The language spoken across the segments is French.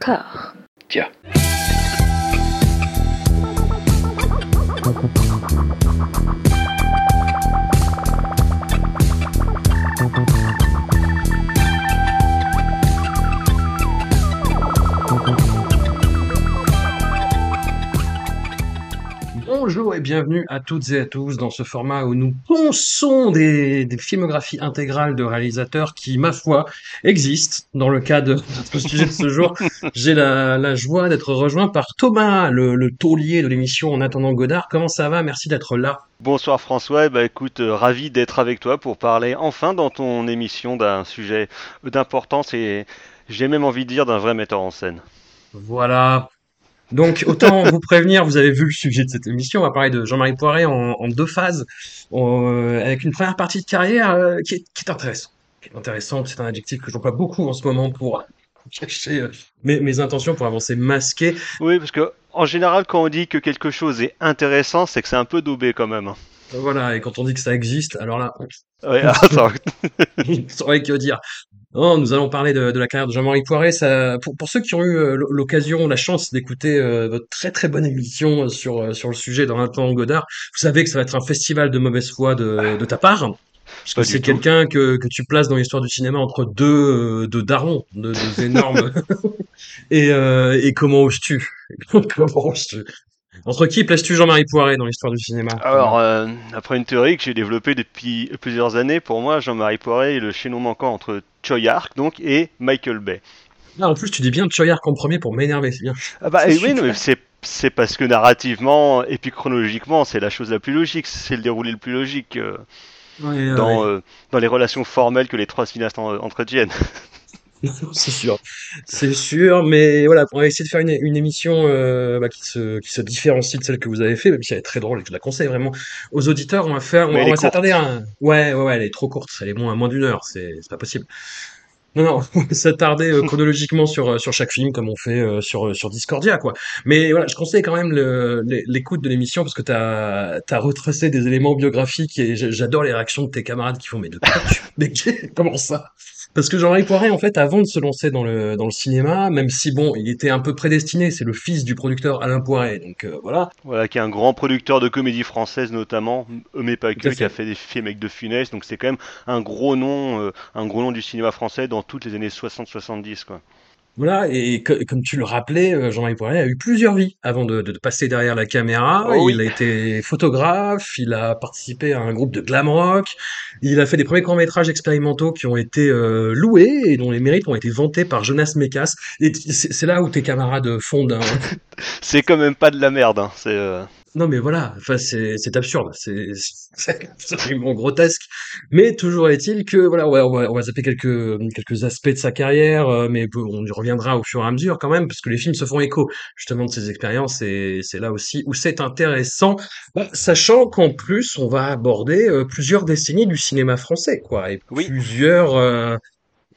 D'accord. Tiens. Bonjour et bienvenue à toutes et à tous dans ce format où nous ponçons des, des filmographies intégrales de réalisateurs qui, ma foi, existent. Dans le cas de notre sujet de ce jour, j'ai la, la joie d'être rejoint par Thomas, le, le taulier de l'émission En attendant Godard. Comment ça va? Merci d'être là. Bonsoir François, bah écoute, euh, ravi d'être avec toi pour parler enfin dans ton émission d'un sujet d'importance et j'ai même envie de dire d'un vrai metteur en scène. Voilà. Donc, autant vous prévenir, vous avez vu le sujet de cette émission, on va parler de Jean-Marie Poiré en, en deux phases, euh, avec une première partie de carrière euh, qui, est, qui est intéressant. Qui est c'est un adjectif que j'emploie beaucoup en ce moment pour cacher euh, mes, mes intentions, pour avancer masqué. Oui, parce que en général, quand on dit que quelque chose est intéressant, c'est que c'est un peu daubé quand même. Voilà, et quand on dit que ça existe, alors là, Ouais, attends. on saurait que dire. Non, nous allons parler de, de la carrière de Jean-Marie Poiré. Ça, pour, pour ceux qui ont eu euh, l'occasion, la chance d'écouter euh, votre très très bonne émission sur euh, sur le sujet dans un temps Godard, vous savez que ça va être un festival de mauvaise foi de, de ta part. Parce que c'est quelqu'un que, que tu places dans l'histoire du cinéma entre deux, euh, deux darons, deux, deux énormes. et, euh, et comment oses-tu? Comment oses-tu? Entre qui places-tu Jean-Marie Poiré dans l'histoire du cinéma? Alors, euh, après une théorie que j'ai développée depuis plusieurs années, pour moi, Jean-Marie Poiré est le chaînon manquant entre Choi Ark donc et Michael Bay. Ah, en plus, tu dis bien Choyark en premier pour m'énerver, c'est bien. Ah bah et oui, super. non, mais c'est c'est parce que narrativement et puis chronologiquement, c'est la chose la plus logique, c'est le déroulé le plus logique euh, Ouais, dans ouais. euh, dans les relations formelles que les trois cinéastes en- entretiennent. C'est sûr, c'est sûr, mais voilà, on va essayer de faire une, une émission euh, bah, qui se qui se différencie de celle que vous avez fait, même si elle est très drôle et que je la conseille vraiment aux auditeurs. On va faire, on, va- on s'attarder à un... Ouais, ouais, ouais, elle est trop courte, elle est moins moins d'une heure, c'est pas possible. Non, non, on va s'attarder euh, chronologiquement sur euh, sur chaque film comme on fait euh, sur sur Discordia, quoi. Mais voilà, je conseille quand même l'écoute de l'émission parce que t'as t'as retracé des éléments biographiques et j'adore les réactions de tes camarades qui font mais de quoi tu mais comment ça? Parce que Jean-Marie Poiré, en fait, avant de se lancer dans le, dans le cinéma, même si bon, il était un peu prédestiné, c'est le fils du producteur Alain Poiré, donc euh, voilà. Voilà, qui est un grand producteur de comédie française notamment, mais pas que, qui a fait. fait des films avec De Funès, donc c'est quand même un gros nom, euh, un gros nom du cinéma français dans toutes les années 60-70 quoi. Voilà, et co- comme tu le rappelais, euh, Jean-Marie Poiré a eu plusieurs vies avant de, de passer derrière la caméra. Oh oui. Il a été photographe, il a participé à un groupe de glam rock, il a fait des premiers courts-métrages expérimentaux qui ont été euh, loués et dont les mérites ont été vantés par Jonas Mekas. Et t- c'est c'est là où tes camarades fondent un, C'est quand même pas de la merde, hein. c'est euh, Non mais voilà, enfin c'est c'est absurde, c'est c'est absolument grotesque. Mais toujours est-il que voilà, ouais, on va on va zapper quelques quelques aspects de sa carrière, euh, mais on y reviendra au fur et à mesure quand même, parce que les films se font écho justement de ces expériences et c'est là aussi où c'est intéressant, Bah, sachant qu'en plus on va aborder euh, plusieurs décennies du cinéma français, quoi, et Oui. plusieurs euh,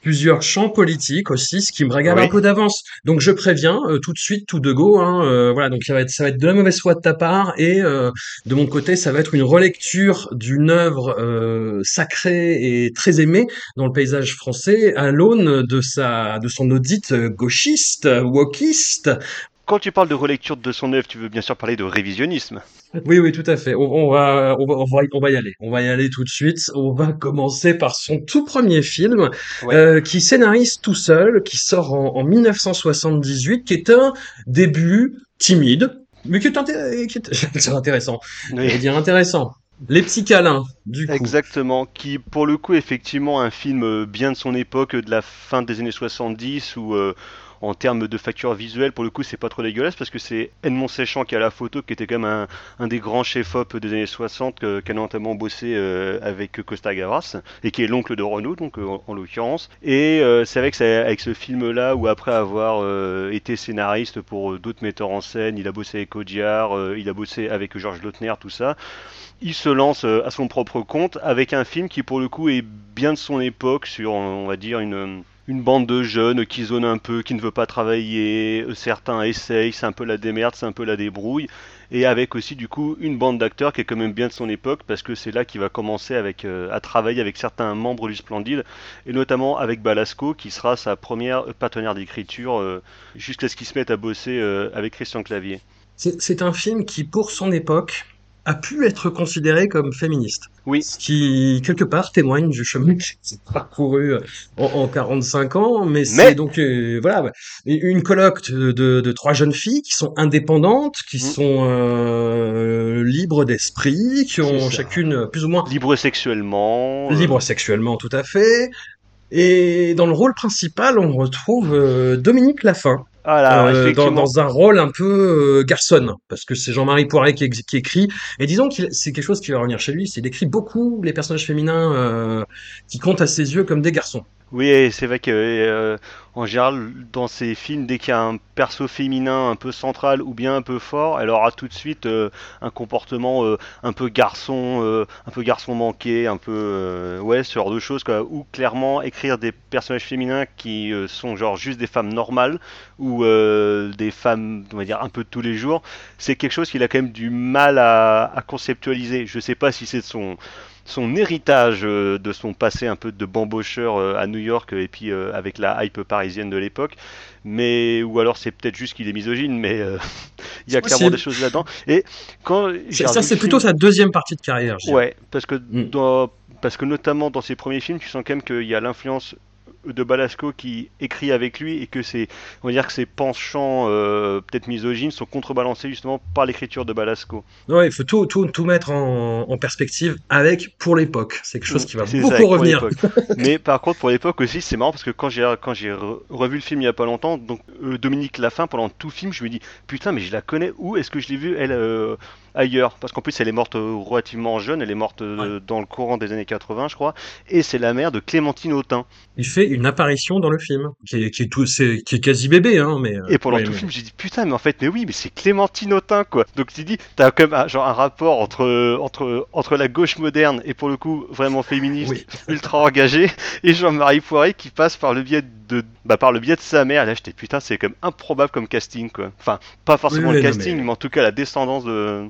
plusieurs champs politiques aussi, ce qui me régale Oui. un peu d'avance. Donc je préviens euh, tout de suite, tout de go. Hein, euh, voilà, donc ça va être ça va être de la mauvaise foi de ta part et euh, de mon côté, ça va être une relecture d'une œuvre euh, sacrée et très aimée dans le paysage français à l'aune de sa de son audite euh, gauchiste, wokiste. Quand tu parles de relecture de son œuvre, tu veux bien sûr parler de révisionnisme. Oui, oui, tout à fait. On, on va, on va, on va, on va y aller. On va y aller tout de suite. On va commencer par son tout premier film, Ouais. euh, qui scénarise tout seul, qui sort en, en 1978, qui est un début timide, mais qui est, qui est- c'est intéressant. Je vais Oui. dire intéressant. Les petits câlins, du coup. Exactement, qui pour le coup effectivement un film euh, bien de son époque, de la fin des années 70 où euh, en termes de facture visuelle, pour le coup, c'est pas trop dégueulasse parce que c'est Edmond Séchant qui a la photo, qui était quand même un, des grands chefs-op des années 60, euh, qui a notamment bossé euh, avec Costa Gavras et qui est l'oncle de Renault, donc euh, en, en l'occurrence. Et euh, c'est avec, ça- avec ce film-là où après avoir été scénariste pour d'autres metteurs en scène, il a bossé avec Audiard, il a bossé avec Georges Lautner, tout ça il se lance à son propre compte avec un film qui pour le coup est bien de son époque sur on va dire une une bande de jeunes qui zonent un peu, qui ne veut pas travailler, certains essayent, c'est un peu la démerde, c'est un peu la débrouille, et avec aussi du coup une bande d'acteurs qui est quand même bien de son époque, parce que c'est là qu'il va commencer avec, euh, à travailler avec certains membres du Splendide, et notamment avec Balasco, qui sera sa première partenaire d'écriture, euh, jusqu'à ce qu'il se mette à bosser euh, avec Christian Clavier. C'est un film qui, pour son époque, a pu être considéré comme féministe. Oui. Ce qui, quelque part, témoigne du chemin que j'ai parcouru euh, en, en 45 ans. Mais, c'est donc, euh, voilà, une colloque de, de, de, trois jeunes filles qui sont indépendantes, qui mmh. sont euh, libres d'esprit, qui ont chacune plus ou moins... Libres sexuellement. Euh. Libres sexuellement, tout à fait. Et dans le rôle principal, on retrouve Dominique Laffin. Ah euh, dans, dans, un rôle un peu euh, garçonne, parce que c'est Jean-Marie Poiret qui, qui, écrit. Et disons que c'est quelque chose qui va revenir chez lui, c'est qu'il écrit beaucoup les personnages féminins euh, qui comptent à ses yeux comme des garçons. Oui, c'est vrai que euh, en général, dans ces films, dès qu'il y a un perso féminin un peu central ou bien un peu fort, elle aura tout de suite euh, un comportement euh, un peu garçon, un peu garçon manqué, un peu ouais, ce genre de choses. Ou clairement écrire des personnages féminins qui sont genre juste des femmes normales ou des femmes, on va dire un peu de tous les jours, c'est quelque chose qu'il a quand même du mal à, à conceptualiser. Je sais pas si c'est de son son héritage euh, de son passé un peu de bambocheur euh, à New York et puis euh, avec la hype parisienne de l'époque. Mais ou alors c'est peut-être juste qu'il est misogyne mais il y a clairement des choses là-dedans. Et quand ça c'est plutôt sa deuxième partie de carrière ouais parce que mm. parce que notamment dans ses premiers films tu sens quand même qu'il y a l'influence de Balasco qui écrit avec lui et que c'est on va dire que ses penchants euh, peut-être misogynes sont contrebalancés justement par l'écriture de Balasco. Ouais, il faut tout, tout, tout mettre en, en, perspective avec pour l'époque. C'est quelque chose qui va beaucoup revenir. Mais par contre pour l'époque aussi c'est marrant parce que quand j'ai quand j'ai revu le film il y a pas longtemps donc euh, Dominique Lafin pendant tout le film je me dis putain mais je la connais où est-ce que je l'ai vue elle euh, ailleurs, parce qu'en plus elle est morte euh, relativement jeune, elle est morte euh, dans le courant des années 80 je crois, et c'est la mère de Clémentine Autain. Il fait une apparition dans le film, qui est, qui est, tout, c'est, qui est quasi bébé, hein, mais... Euh, et pendant tout le film j'ai dit putain mais en fait mais oui mais c'est Clémentine Autain quoi, donc tu dis t'as quand même un, genre un rapport entre, entre, entre la gauche moderne et pour le coup vraiment féministe, ultra engagé, et Jean-Marie Poiré qui passe par le biais de, bah, par le biais de sa mère, là j'étais putain c'est comme improbable comme casting quoi, enfin pas forcément le casting mais... mais en tout cas la descendance de...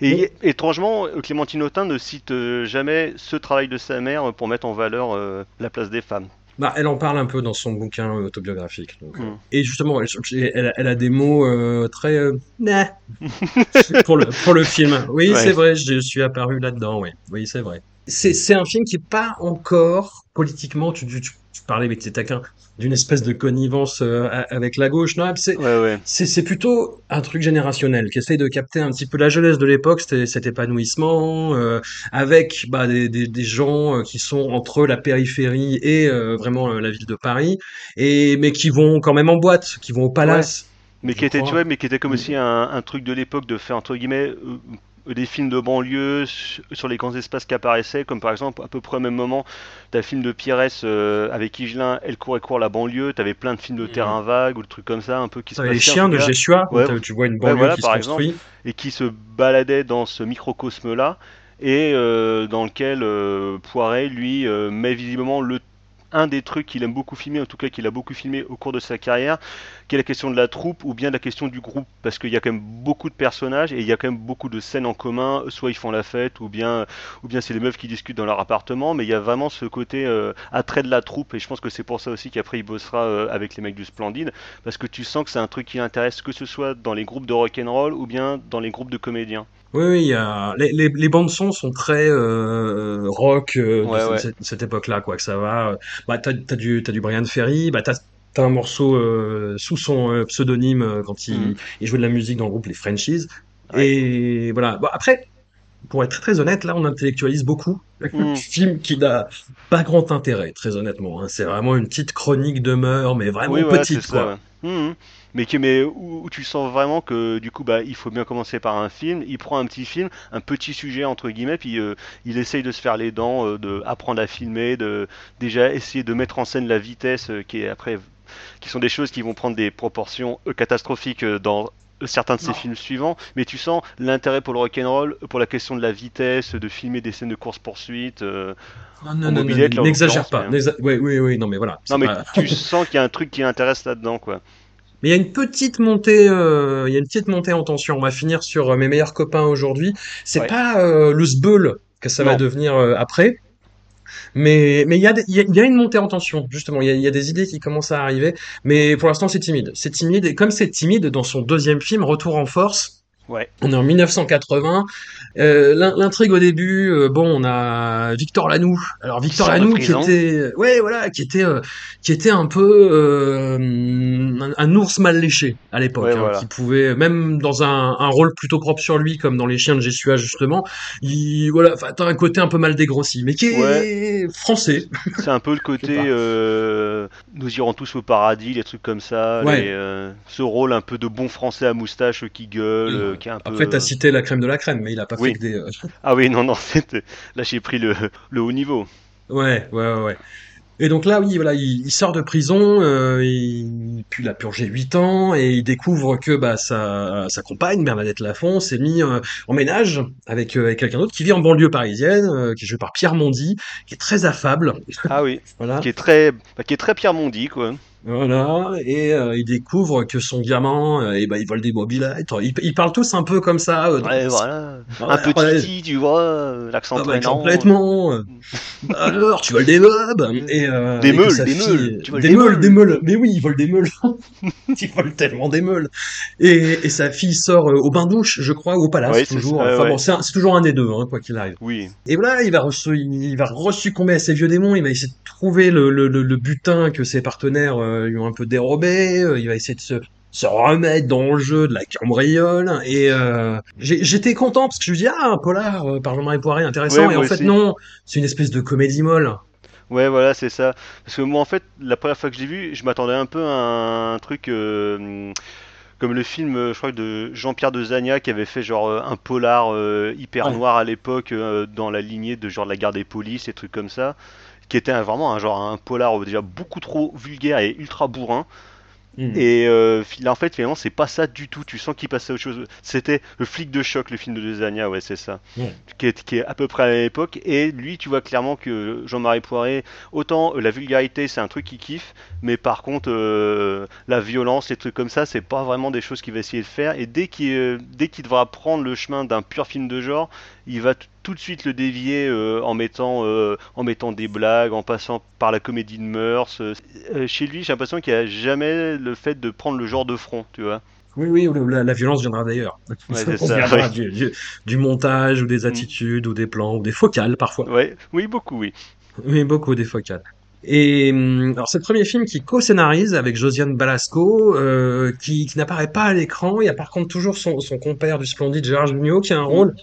Et étrangement, Clémentine Autain ne cite euh, jamais ce travail de sa mère pour mettre en valeur euh, la place des femmes. Bah, elle en parle un peu dans son bouquin autobiographique. Donc, mm. Et justement, elle, elle, a des mots euh, très euh, pour le pour le film. Oui, ouais. c'est vrai, je suis apparu là-dedans. Oui, oui, c'est vrai. C'est un film qui est pas encore politiquement. Tu, tu, tu parlais avec tes taquins d'une espèce de connivence euh, avec la gauche. Non, c'est ouais, ouais. plutôt un truc générationnel qui essaye de capter un petit peu la jeunesse de l'époque, cet épanouissement euh, avec bah, des, des, des, gens euh, qui sont entre la périphérie et euh, vraiment la ville de Paris, et mais qui vont quand même en boîte, qui vont au palace. Ouais. Mais qui était, tu vois, mais qui était comme aussi un, un truc de l'époque de faire entre guillemets des films de banlieue sur les grands espaces qui apparaissaient, comme par exemple à peu près au même moment, t'as le film de Pires euh, avec Higelin, Elle court et court la banlieue, t'avais plein de films de terrain vague ou de trucs comme ça, un peu qui se. Les chiens de Jeshua, ouais, tu vois une banlieue ouais, voilà, qui par se construit. Exemple, et qui se baladait dans ce microcosme-là, et euh, dans lequel euh, Poiret, lui, met visiblement le un des trucs qu'il aime beaucoup filmer, en tout cas qu'il a beaucoup filmé au cours de sa carrière, qui est la question de la troupe ou bien la question du groupe, parce qu'il y a quand même beaucoup de personnages et il y a quand même beaucoup de scènes en commun, soit ils font la fête ou bien, ou bien c'est les meufs qui discutent dans leur appartement, mais il y a vraiment ce côté euh, attrait de la troupe. Et je pense que c'est pour ça aussi qu'après il bossera euh, avec les mecs du Splendide, parce que tu sens que c'est un truc qui intéresse que ce soit dans les groupes de rock'n'roll ou bien dans les groupes de comédiens. Oui, oui, il y a... les, les, les bandes son sont très euh, rock euh, ouais, de ouais. cette, cette époque-là, quoi. Que ça va. Bah, t'as, du, Brian Ferry, bah t'as, t'as un morceau euh, sous son euh, pseudonyme euh, quand il, Mhm. il jouait de la musique dans le groupe Les Frenchies. Ouais. Et voilà. Bon, après, pour être très, honnête, là, on intellectualise beaucoup Mhm. film qui n'a pas grand intérêt, très honnêtement. hein. C'est vraiment une petite chronique de mœurs, mais vraiment Oui, petite, ça. quoi. ouais. Mhm. Mais, qui, mais où, où tu sens vraiment que du coup, bah, il faut bien commencer par un film. Il prend un petit film, un petit sujet entre guillemets, puis euh, il essaye de se faire les dents, euh, de apprendre à filmer, de déjà essayer de mettre en scène la vitesse, euh, qui est après, qui sont des choses qui vont prendre des proportions euh, catastrophiques dans certains de ses Non. films suivants, mais tu sens l'intérêt pour le rock'n'roll, pour la question de la vitesse, de filmer des scènes de course-poursuite. euh, Non, non, non, n'exagère pas. n'exa- Oui, oui, oui, non, mais voilà. Non, mais pas- tu sens qu'il y a un truc qui l'intéresse là-dedans, quoi. Mais il y a une petite montée, euh, il y a une petite montée en tension. On va finir sur euh, mes meilleurs copains aujourd'hui. C'est Ouais. pas euh, le sbeul que ça va devenir euh, après. Mais mais il y a des- il y a, y a une montée en tension justement. Il y a, il y a des idées qui commencent à arriver. Mais pour l'instant c'est timide. C'est timide et comme c'est timide dans son deuxième film Retour en force. Ouais. On est en 1980. Euh, l'in- L'intrigue au début, euh, bon, on a Victor Lanoux. Alors Victor Lanoux qui était, ouais, voilà, qui était, euh, qui était un peu euh, un, un ours mal léché à l'époque, Ouais, hein, voilà. qui pouvait, même dans un, un rôle plutôt propre sur lui, comme dans Les Chiens de Jessua justement, il, voilà, t'as un côté un peu mal dégrossi, mais qui est français. C'est un peu le côté euh, nous irons tous au paradis, les trucs comme ça. Ouais. les, euh, ce rôle un peu de bon français à moustache euh, qui gueule, euh, qui est un peu. Après, t'as cité la crème de la crème, mais il a pas Oui. fait que des. euh, Ah oui, non, non, là j'ai pris le, le haut niveau. Ouais, ouais, ouais. Et donc là, oui, voilà, il, il sort de prison, euh, il, puis il a purgé 8 ans, et il découvre que bah, sa, sa compagne, Bernadette Lafont, s'est mis euh, en ménage avec, euh, avec quelqu'un d'autre qui vit en banlieue parisienne, euh, qui est joué par Pierre Mondy, qui est très affable. Ah oui, Voilà, qui est très, bah, qui est très Pierre Mondi, quoi. Voilà, et euh, il découvre que son gamin, euh, eh ben, il vole des mobilettes. Ils, ils parlent tous un peu comme ça. euh, Ouais, voilà. Un peu ouais. titi, tu vois, euh, l'accent Ah bah, complètement. Alors, tu voles des meubles et Des et meules, des fille- meules. Tu voles des des meules, meules. des meules. Mais oui, ils volent des meules. ils volent tellement des meules. Et, et sa fille sort au bain douche, je crois, ou au palace Ouais, toujours. enfin bon, c'est toujours un des deux, hein, quoi qu'il arrive. Oui, Et voilà, il va, reçu- il va resuccomber à ses vieux démons. Il va essayer de trouver le, le, le, le butin que ses partenaires euh, lui ont un peu dérobé. Euh, Il va essayer de se se remettre dans le jeu de la cambriole et euh, j'ai- j'étais content parce que je me dis ah un polar euh, par Jean-Marie Poiré intéressant Ouais, et en fait aussi. non c'est une espèce de comédie molle ouais, voilà, c'est ça. Parce que moi, en fait, la première fois que je l'ai vu, je m'attendais un peu à un truc euh, comme le film, je crois, de Jean-Pierre de Zagna qui avait fait genre un polar hyper noir à l'époque dans la lignée de genre la garde des polices et trucs comme ça, qui était vraiment un genre un polar euh, déjà beaucoup trop vulgaire et ultra bourrin. Hmm. Et euh, là, en fait, finalement, c'est pas ça du tout. Tu sens qu'il passait à autre chose. C'était le flic de choc, le film de Desagna, ouais, c'est ça. Qui, est, qui est à peu près à l'époque. Et lui, tu vois clairement que Jean-Marie Poiré, autant euh, la vulgarité, c'est un truc qu'il kiffe, mais par contre, euh, la violence, les trucs comme ça, c'est pas vraiment des choses qu'il va essayer de faire. Et dès qu'il dès qu'il devra prendre le chemin d'un pur film de genre, il va tout de suite le dévier euh, en mettant euh, en mettant des blagues, en passant par la comédie de mœurs. Euh, chez lui, j'ai l'impression qu'il n'y a jamais le fait de prendre le genre de front, tu vois. oui oui ou la, la violence viendra d'ailleurs Ouais, ouais. du, du, du montage ou des attitudes ou des plans ou des focales parfois Ouais, oui, beaucoup, oui. mais beaucoup des focales et hum, alors c'est le premier film qui co-scénarise avec Josiane Balasco euh, qui, qui n'apparaît pas à l'écran il y a par contre toujours son, son compère du splendide Gérard Jugnot qui a un rôle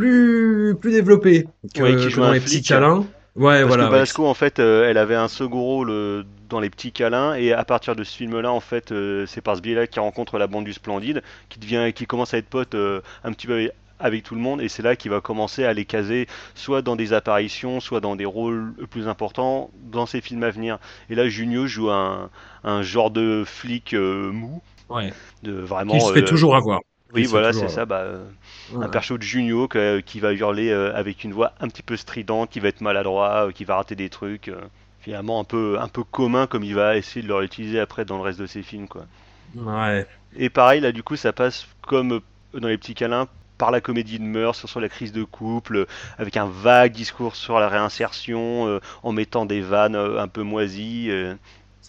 plus plus développé que, Ouais, qui que joue dans les petits câlins ouais Parce voilà que ouais. En fait, euh, elle avait un second rôle euh, dans Les Petits Câlins, et à partir de ce film-là, en fait, euh, c'est par ce biais-là qu'il rencontre la bande du Splendide, qui devient, qui commence à être pote euh, un petit peu avec, avec tout le monde, et c'est là qu'il va commencer à les caser, soit dans des apparitions, soit dans des rôles plus importants dans ses films à venir. Et là, Junio joue un, un genre de flic euh, mou, ouais. de vraiment. qui se fait euh, toujours avoir Oui, voilà, c'est ça. Bah, euh, Voilà. un perso de Junio que- qui va hurler euh, avec une voix un petit peu stridente, qui va être maladroit, euh, qui va rater des trucs. euh, finalement un peu, un peu commun comme il va essayer de le réutiliser après dans le reste de ses films. Quoi. ouais Et pareil, là du coup, ça passe comme euh, dans Les Petits Câlins par la comédie de mœurs, sur la crise de couple, euh, avec un vague discours sur la réinsertion, euh, en mettant des vannes euh, un peu moisies. euh,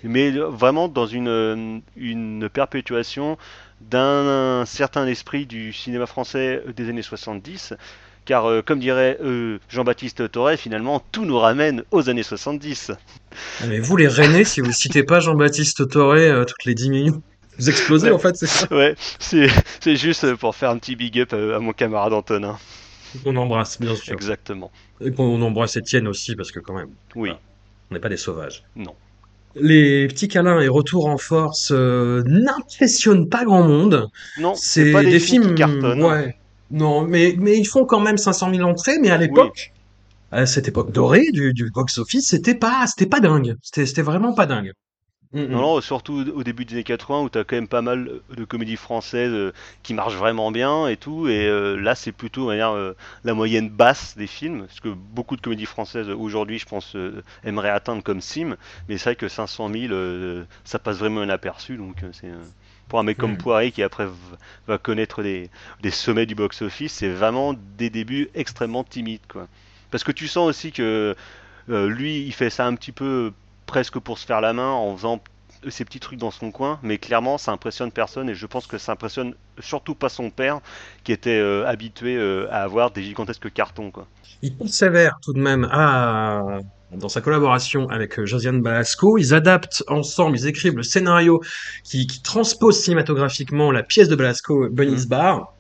mais euh, vraiment dans une, euh, une perpétuation d'un certain esprit du cinéma français des années 70. Car, euh, comme dirait euh, Jean-Baptiste Torret, finalement, tout nous ramène aux années 70. Ah, Mais vous, les Rennais, si vous citez pas Jean-Baptiste Toré euh, toutes les 10 minutes, vous explosez Ouais. en fait, c'est ça Ouais, c'est c'est juste pour faire un petit big up euh, à mon camarade Antonin. On embrasse, bien sûr. Exactement. Et qu'on embrasse Étienne aussi, parce que quand même, Oui, on n'est pas des sauvages. non. Les petits câlins et retours en force euh, n'impressionnent pas grand monde. Non, C'est pas des, des films, films, qui cartonnent. ouais. Non, mais, mais ils font quand même 500 000 entrées, mais à l'époque, à cette époque dorée du, du box-office, c'était pas, c'était pas dingue. C'était vraiment pas dingue. Mm, Non, mm. non, surtout au début des années 80 où t'as quand même pas mal de comédies françaises euh, qui marchent vraiment bien et tout. Et euh, là, c'est plutôt dire, euh, la moyenne basse des films. Parce que beaucoup de comédies françaises aujourd'hui, je pense, aimeraient atteindre comme Sim. Mais c'est vrai que 500 000, euh, ça passe vraiment inaperçu. Donc, c'est. pour un mec comme Mm. Poiré qui après va connaître des, des sommets du box-office, c'est vraiment des débuts extrêmement timides, quoi. Parce que tu sens aussi que lui, il fait ça un petit peu presque pour se faire la main en faisant ces petits trucs dans son coin, mais clairement ça impressionne personne et je pense que ça impressionne surtout pas son père qui était euh, habitué euh, à avoir des gigantesques cartons quoi. Il persévère tout de même à, dans sa collaboration avec euh, Josiane Balasco. Ils adaptent ensemble, ils écrivent le scénario qui, qui transpose cinématographiquement la pièce de Balasco, Mm. Bunny's Bar.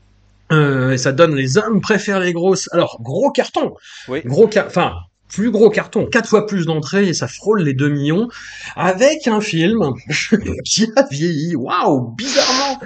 Euh, et ça donne les hommes préfèrent les grosses. Alors, gros carton, Oui, gros car... enfin, plus gros carton, quatre fois plus d'entrées et ça frôle les 2 millions avec un film qui a vieilli, waouh, bizarrement,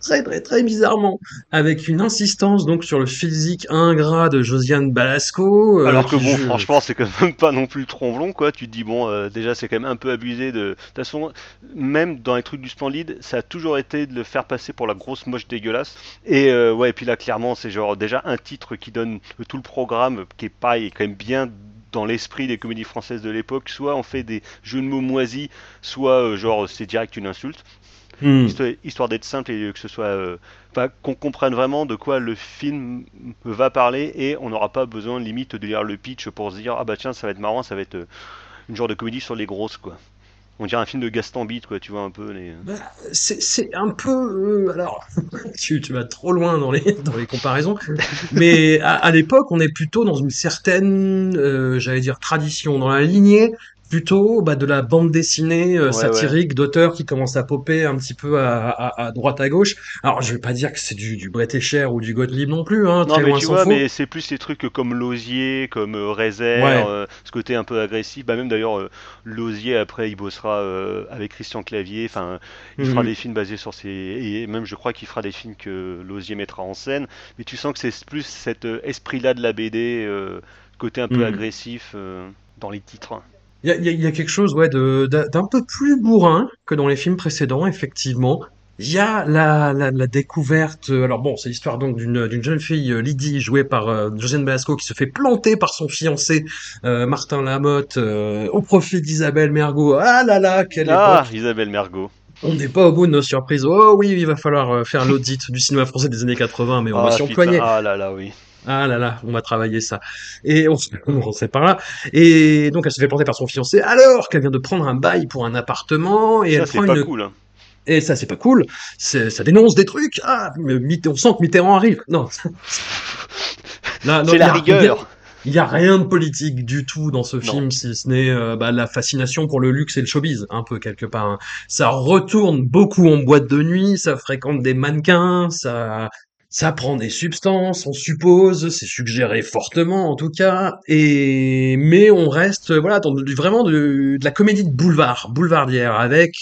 très très très bizarrement, avec une insistance donc sur le physique ingrat de Josiane Balasco, euh, alors que bon joue- franchement c'est quand même pas non plus tromblon quoi, tu te dis bon euh, déjà c'est quand même un peu abusé de... De toute façon même dans les trucs du Splendide ça a toujours été de le faire passer pour la grosse moche dégueulasse. Et euh, ouais et puis là clairement c'est genre déjà un titre qui donne tout le programme qui est pareil quand même bien dans l'esprit des comédies françaises de l'époque, soit on fait des jeux de mots moisis, soit euh, genre c'est direct une insulte, Hmm. histoire, histoire d'être simple et que ce soit, euh, qu'on comprenne vraiment de quoi le film va parler et on n'aura pas besoin limite de lire le pitch pour se dire ah bah tiens ça va être marrant, ça va être euh, une genre de comédie sur les grosses quoi. On dirait un film de Gaston Bide quoi, tu vois un peu les. Bah, c'est c'est un peu euh, alors tu, tu vas trop loin dans les dans les comparaisons mais à, à l'époque on est plutôt dans une certaine euh, j'allais dire tradition dans la lignée plutôt bah, de la bande dessinée euh, Ouais, satirique d'auteurs qui commencent à popper un petit peu à, à, à droite à gauche alors je vais pas dire que c'est du, du Bret Escher ou du Gottlieb non plus hein, Non très mais loin tu vois, mais c'est plus les trucs comme l'osier, comme euh, ouais euh, ce côté un peu agressif. Bah même d'ailleurs, euh, l'osier après il bossera avec Christian Clavier. Enfin, il fera Mhm. des films basés sur ses et même je crois qu'il fera des films que l'osier mettra en scène. Mais tu sens que c'est plus cet esprit-là de la BD, côté un peu Mhm. agressif dans les titres. Il y a, y a- y a quelque chose ouais, de, d'un peu plus bourrin que dans les films précédents, effectivement. Il y a la, la, la découverte. euh, Alors bon, c'est l'histoire donc d'une d'une jeune fille, euh, Lydie, jouée par euh, Josiane Balasco, qui se fait planter par son fiancé euh, Martin Lamotte euh, au profit d'Isabelle Mergo. Ah là là, quelle Ah, époque! Isabelle Mergot. On n'est pas au bout de nos surprises. Oh oui, il va falloir faire l'audit du cinéma français des années 80, mais on va Ah s'y putain, employer. ah là là oui. Ah là là, on va travailler ça. Et on, se- on sait par là. Et donc elle se fait planter par son fiancé alors qu'elle vient de prendre un bail pour un appartement et Ça elle c'est prend pas une... cool. hein. Et ça c'est pas cool. Ça dénonce des trucs. Ah, on sent que Mitterrand arrive. Non. C'est la rigueur. il y a rien de politique du tout dans ce Non. film, si ce n'est euh, bah, la fascination pour le luxe et le showbiz, un peu quelque part. hein. Ça retourne beaucoup en boîte de nuit, ça fréquente des mannequins, ça, ça prend des substances, on suppose, c'est suggéré fortement en tout cas. Et mais on reste, voilà, dans du- vraiment de, la comédie de boulevard, boulevardière, avec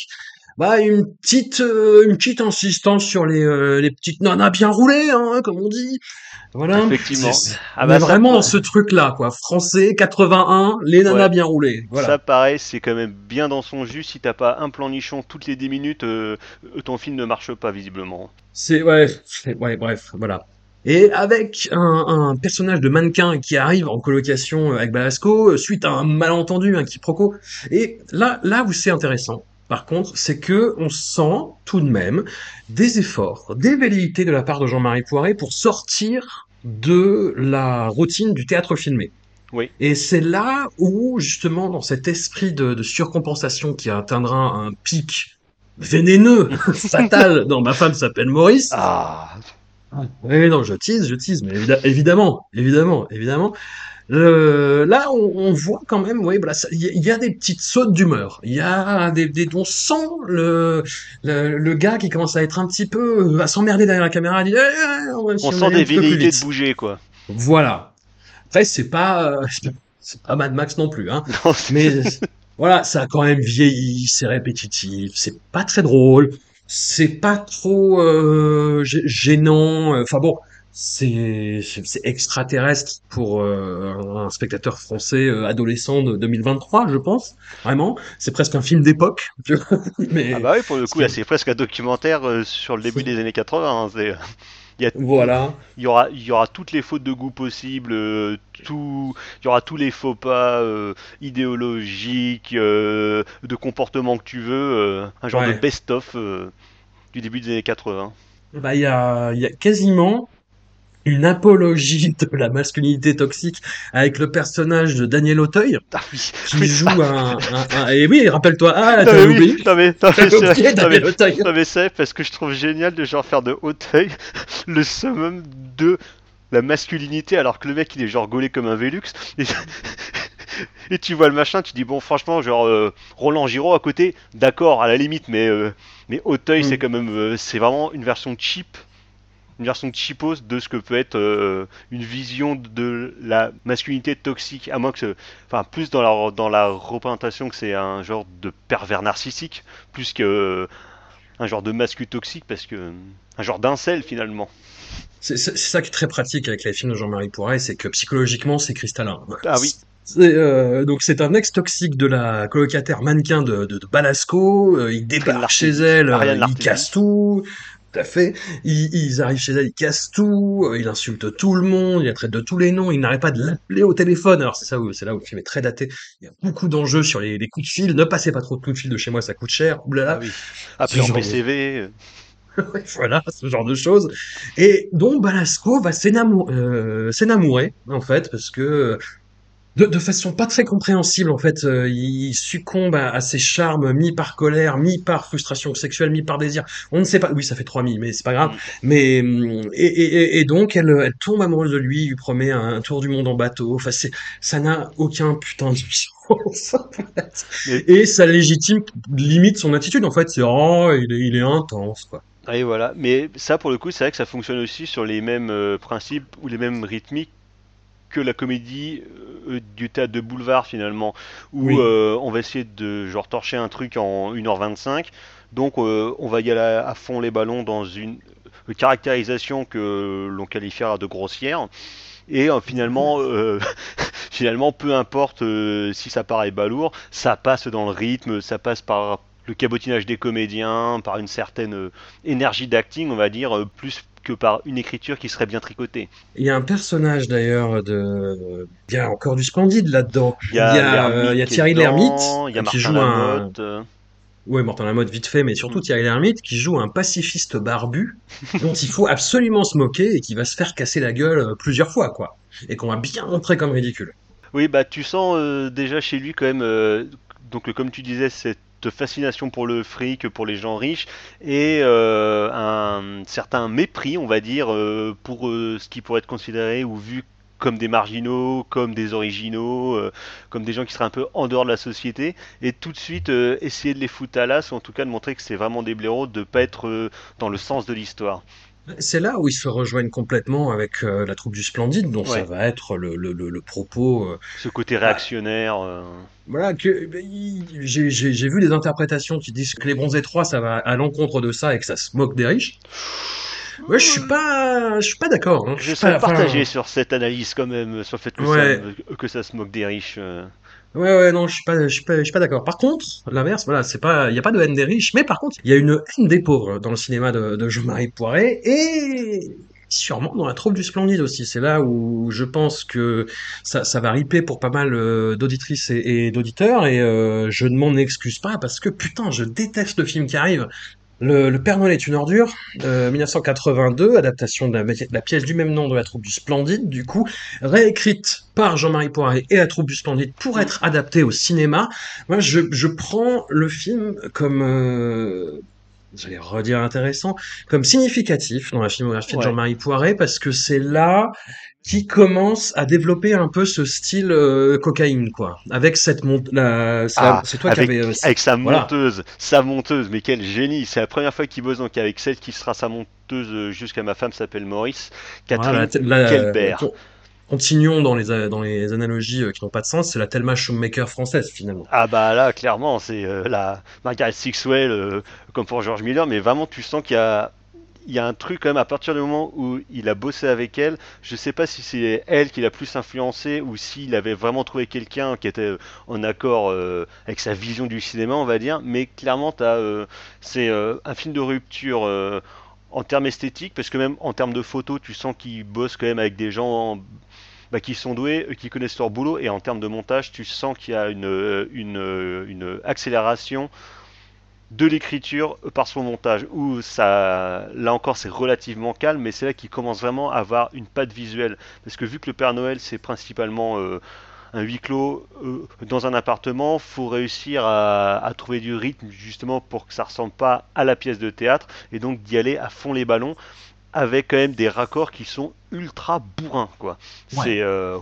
bah, une petite, euh, une petite insistance sur les, euh, les petites nanas bien roulées, hein, comme on dit. Voilà. Effectivement. Ah bah ça, vraiment ce truc-là, quoi. Français, 81, les nanas Ouais. bien roulées. Voilà. Ça, pareil, c'est quand même bien dans son jus. Si t'as pas un plan nichon toutes les 10 minutes, euh, ton film ne marche pas visiblement. C'est, ouais, ouais, bref, voilà. Et avec un, un personnage de mannequin qui arrive en colocation avec Balasco, euh, suite à un malentendu, un quiproquo. Et là, là où c'est intéressant, par contre, c'est que on sent tout de même des efforts, des velléités de la part de Jean-Marie Poiret pour sortir de la routine du théâtre filmé. Oui. Et c'est là où, justement, dans cet esprit de, de surcompensation qui atteindra un pic vénéneux, fatal, dans Ma femme s'appelle Maurice. Ah, Oui, non, je tease, je tease, mais évid- évidemment, évidemment, évidemment. Le- là, on, on voit quand même, oui, il y, y a des petites sautes d'humeur. Il y a des, des, on sent le, le, le gars qui commence à être un petit peu, à s'emmerder derrière la caméra, dit, Eh, on, si on on sent des velléités de bouger, quoi. Voilà. Après, c'est pas, euh, c'est pas Mad Max non plus, hein. Non, Mais voilà, ça a quand même vieilli, c'est répétitif, c'est pas très drôle, c'est pas trop euh, gê- gênant. Enfin bon, c'est extraterrestre pour euh, un spectateur français euh, adolescent de 2023, je pense. Vraiment, c'est presque un film d'époque. vois. Ah Mais bah oui, pour le coup, là, c'est presque un documentaire euh, sur le début des années 80. hein, Il y a- voilà. il y aura, il y aura toutes les fautes de goût possibles, euh, tout, il y aura tous les faux pas euh, idéologiques, euh, de comportement que tu veux, un genre de best-of du début des années 80. Bah il y a il y a quasiment une apologie de la masculinité toxique avec le personnage de Daniel Auteuil Ah oui, qui oui, joue un, un, un- et oui, rappelle-toi, ah, t'avais oui, oublié, non mais, non c'est oublié non mais, Daniel Auteuil. non mais c'est parce que je trouve génial de genre faire de Hauteuil le summum de la masculinité alors que le mec il est genre gaulé comme un Velux et, et tu vois le machin tu dis bon franchement genre euh, Roland Giraud à côté d'accord à la limite mais euh, mais Hauteuil c'est Mm. quand même euh, c'est vraiment une version cheap une version cheapos de ce que peut être euh, une vision de la masculinité toxique à moins que ce- enfin plus dans la dans la représentation que c'est un genre de pervers narcissique plus que euh, un genre de mascu toxique parce que un genre d'incel finalement C'est ça qui est très pratique avec les films de Jean-Marie Poiret, c'est que psychologiquement, c'est cristallin. ah oui euh, donc c'est un ex toxique de la colocataire mannequin de, de, de Balasco. euh, il débarque chez elle, euh, il casse tout. Tout à fait. Ils, ils arrivent chez elle, ils cassent tout. euh, il insulte tout le monde. Il la traite de tous les noms. Il n'arrête pas de l'appeler au téléphone. Alors c'est ça où c'est là où le film est très daté. Il y a beaucoup d'enjeux sur les, les coups de fil. Ne passez pas trop de coups de fil de chez moi, ça coûte cher. Ouh là ah oui Ce appelé en de PCV voilà, ce genre de choses. Et dont Balasco va s'énamou- euh, s'énamourer, en fait, parce que de, de façon pas très compréhensible, en fait, euh, il succombe à, à ses charmes, mi par colère, mi par frustration sexuelle, mi par désir. On ne sait pas. Oui, ça fait trois mi, mais c'est pas grave. Mais hum, et, et, et- et donc elle, elle tombe amoureuse de lui, lui promet un, un tour du monde en bateau. Enfin, c'est ça n'a aucun putain de sens. en fait. mais Et ça légitime limite son attitude. En fait, c'est oh, il est, il est intense, quoi. et voilà mais ça pour le coup c'est vrai que ça fonctionne aussi sur les mêmes euh, principes ou les mêmes rythmiques que la comédie euh, du théâtre de boulevard finalement, où Oui. euh, on va essayer de genre torcher un truc en 1h25, donc euh, on va y aller à, à fond les ballons dans une euh, caractérisation que l'on qualifiera de grossière, et euh, finalement, euh, finalement, peu importe euh, si ça paraît balourd, ça passe dans le rythme, ça passe par le cabotinage des comédiens, par une certaine euh, énergie d'acting, on va dire, euh, plus que par une écriture qui serait bien tricotée. Il y a un personnage d'ailleurs de, il y a encore du Splendide là-dedans. Il y Il y a a, euh, il y l'ermite a Thierry Lhermitte dedans, il y a qui joue un, Lamotte. euh, ouais, Martin Lamotte vite fait, mais surtout mm. Thierry Lhermitte qui joue un pacifiste barbu dont il faut absolument se moquer et qui va se faire casser la gueule euh, plusieurs fois, quoi. Et qu'on va bien montrer comme ridicule. Oui, bah tu sens euh, déjà chez lui quand même, euh, donc comme tu disais, cette fascination pour le fric, pour les gens riches, et euh, un certain mépris, on va dire, euh, pour euh, ce qui pourrait être considéré ou vu comme des marginaux, comme des originaux, comme des gens qui seraient un peu en dehors de la société, et tout de suite essayer de les foutre à l'as, ou en tout cas de montrer que c'est vraiment des blaireaux, de pas être dans le sens de l'histoire. C'est là où ils se rejoignent complètement avec euh, la troupe du Splendide, dont ça va être le, le, le, le propos. euh, ce côté bah, réactionnaire. euh, voilà, que il- j'ai vu des interprétations qui disent que les Bronzés 3, ça va à l'encontre de ça et que ça se moque des riches. Ouais, je suis pas, je suis pas d'accord. Hein. Je Je suis pas, partagé enfin, sur cette analyse quand même, sur le fait que ça, que ça se moque des riches. Ouais, ouais, non, je suis pas, je suis pas, pas d'accord. Par contre, l'inverse, voilà, c'est pas, il y a pas de haine des riches, mais par contre, il y a une haine des pauvres dans le cinéma de, de Jean-Marie Poiret et sûrement dans la troupe du Splendide aussi. C'est là où je pense que ça, ça va riper pour pas mal euh, d'auditrices et, et d'auditeurs et euh, je ne m'en excuse pas parce que putain, je déteste le film qui arrive. Le, le Père Noël est une ordure, euh, 1982, adaptation de la, de la pièce du même nom de la troupe du Splendide, du coup, réécrite par Jean-Marie Poiret et la troupe du Splendide pour être adaptée au cinéma. Moi, je, je prends le film comme, euh, j'allais redire intéressant, comme significatif dans la filmographie de. Jean-Marie Poiret parce que c'est là qui commence à développer un peu ce style euh, cocaïne, quoi. Avec cette mont la, Ah, c'est toi qui avais, euh, avec sa voilà. monteuse, sa monteuse, mais quel génie! C'est la première fois qu'il bosse donc avec celle qui sera sa monteuse euh, jusqu'à ma femme s'appelle Maurice, Voilà, Catherine Kelbert. con- continuons dans les, a- dans les analogies euh, qui n'ont pas de sens, c'est la Thelma Schoonmaker française, finalement. Ah bah là, clairement, c'est euh, la Margaret Sixwell, euh, comme pour George Miller, mais vraiment tu sens qu'il y a, il y a un truc quand même à partir du moment où il a bossé avec elle. Je sais pas si c'est elle qui l'a plus influencé ou s'il avait vraiment trouvé quelqu'un qui était en accord euh, avec sa vision du cinéma, on va dire. Mais clairement, euh, c'est euh, un film de rupture en termes esthétiques, parce que même en termes de photos, tu sens qu'il bosse quand même avec des gens bah, qui sont doués, qui connaissent leur boulot, et en termes de montage, tu sens qu'il y a une accélération de l'écriture par son montage, où ça, là encore c'est relativement calme, mais c'est là qu'il commence vraiment à avoir une patte visuelle. Parce que vu que le Père Noël c'est principalement euh, un huis clos euh, dans un appartement, faut réussir à, trouver du rythme justement pour que ça ressemble pas à la pièce de théâtre, et donc d'y aller à fond les ballons, avec quand même des raccords qui sont ultra bourrins, quoi. C'est... Euh,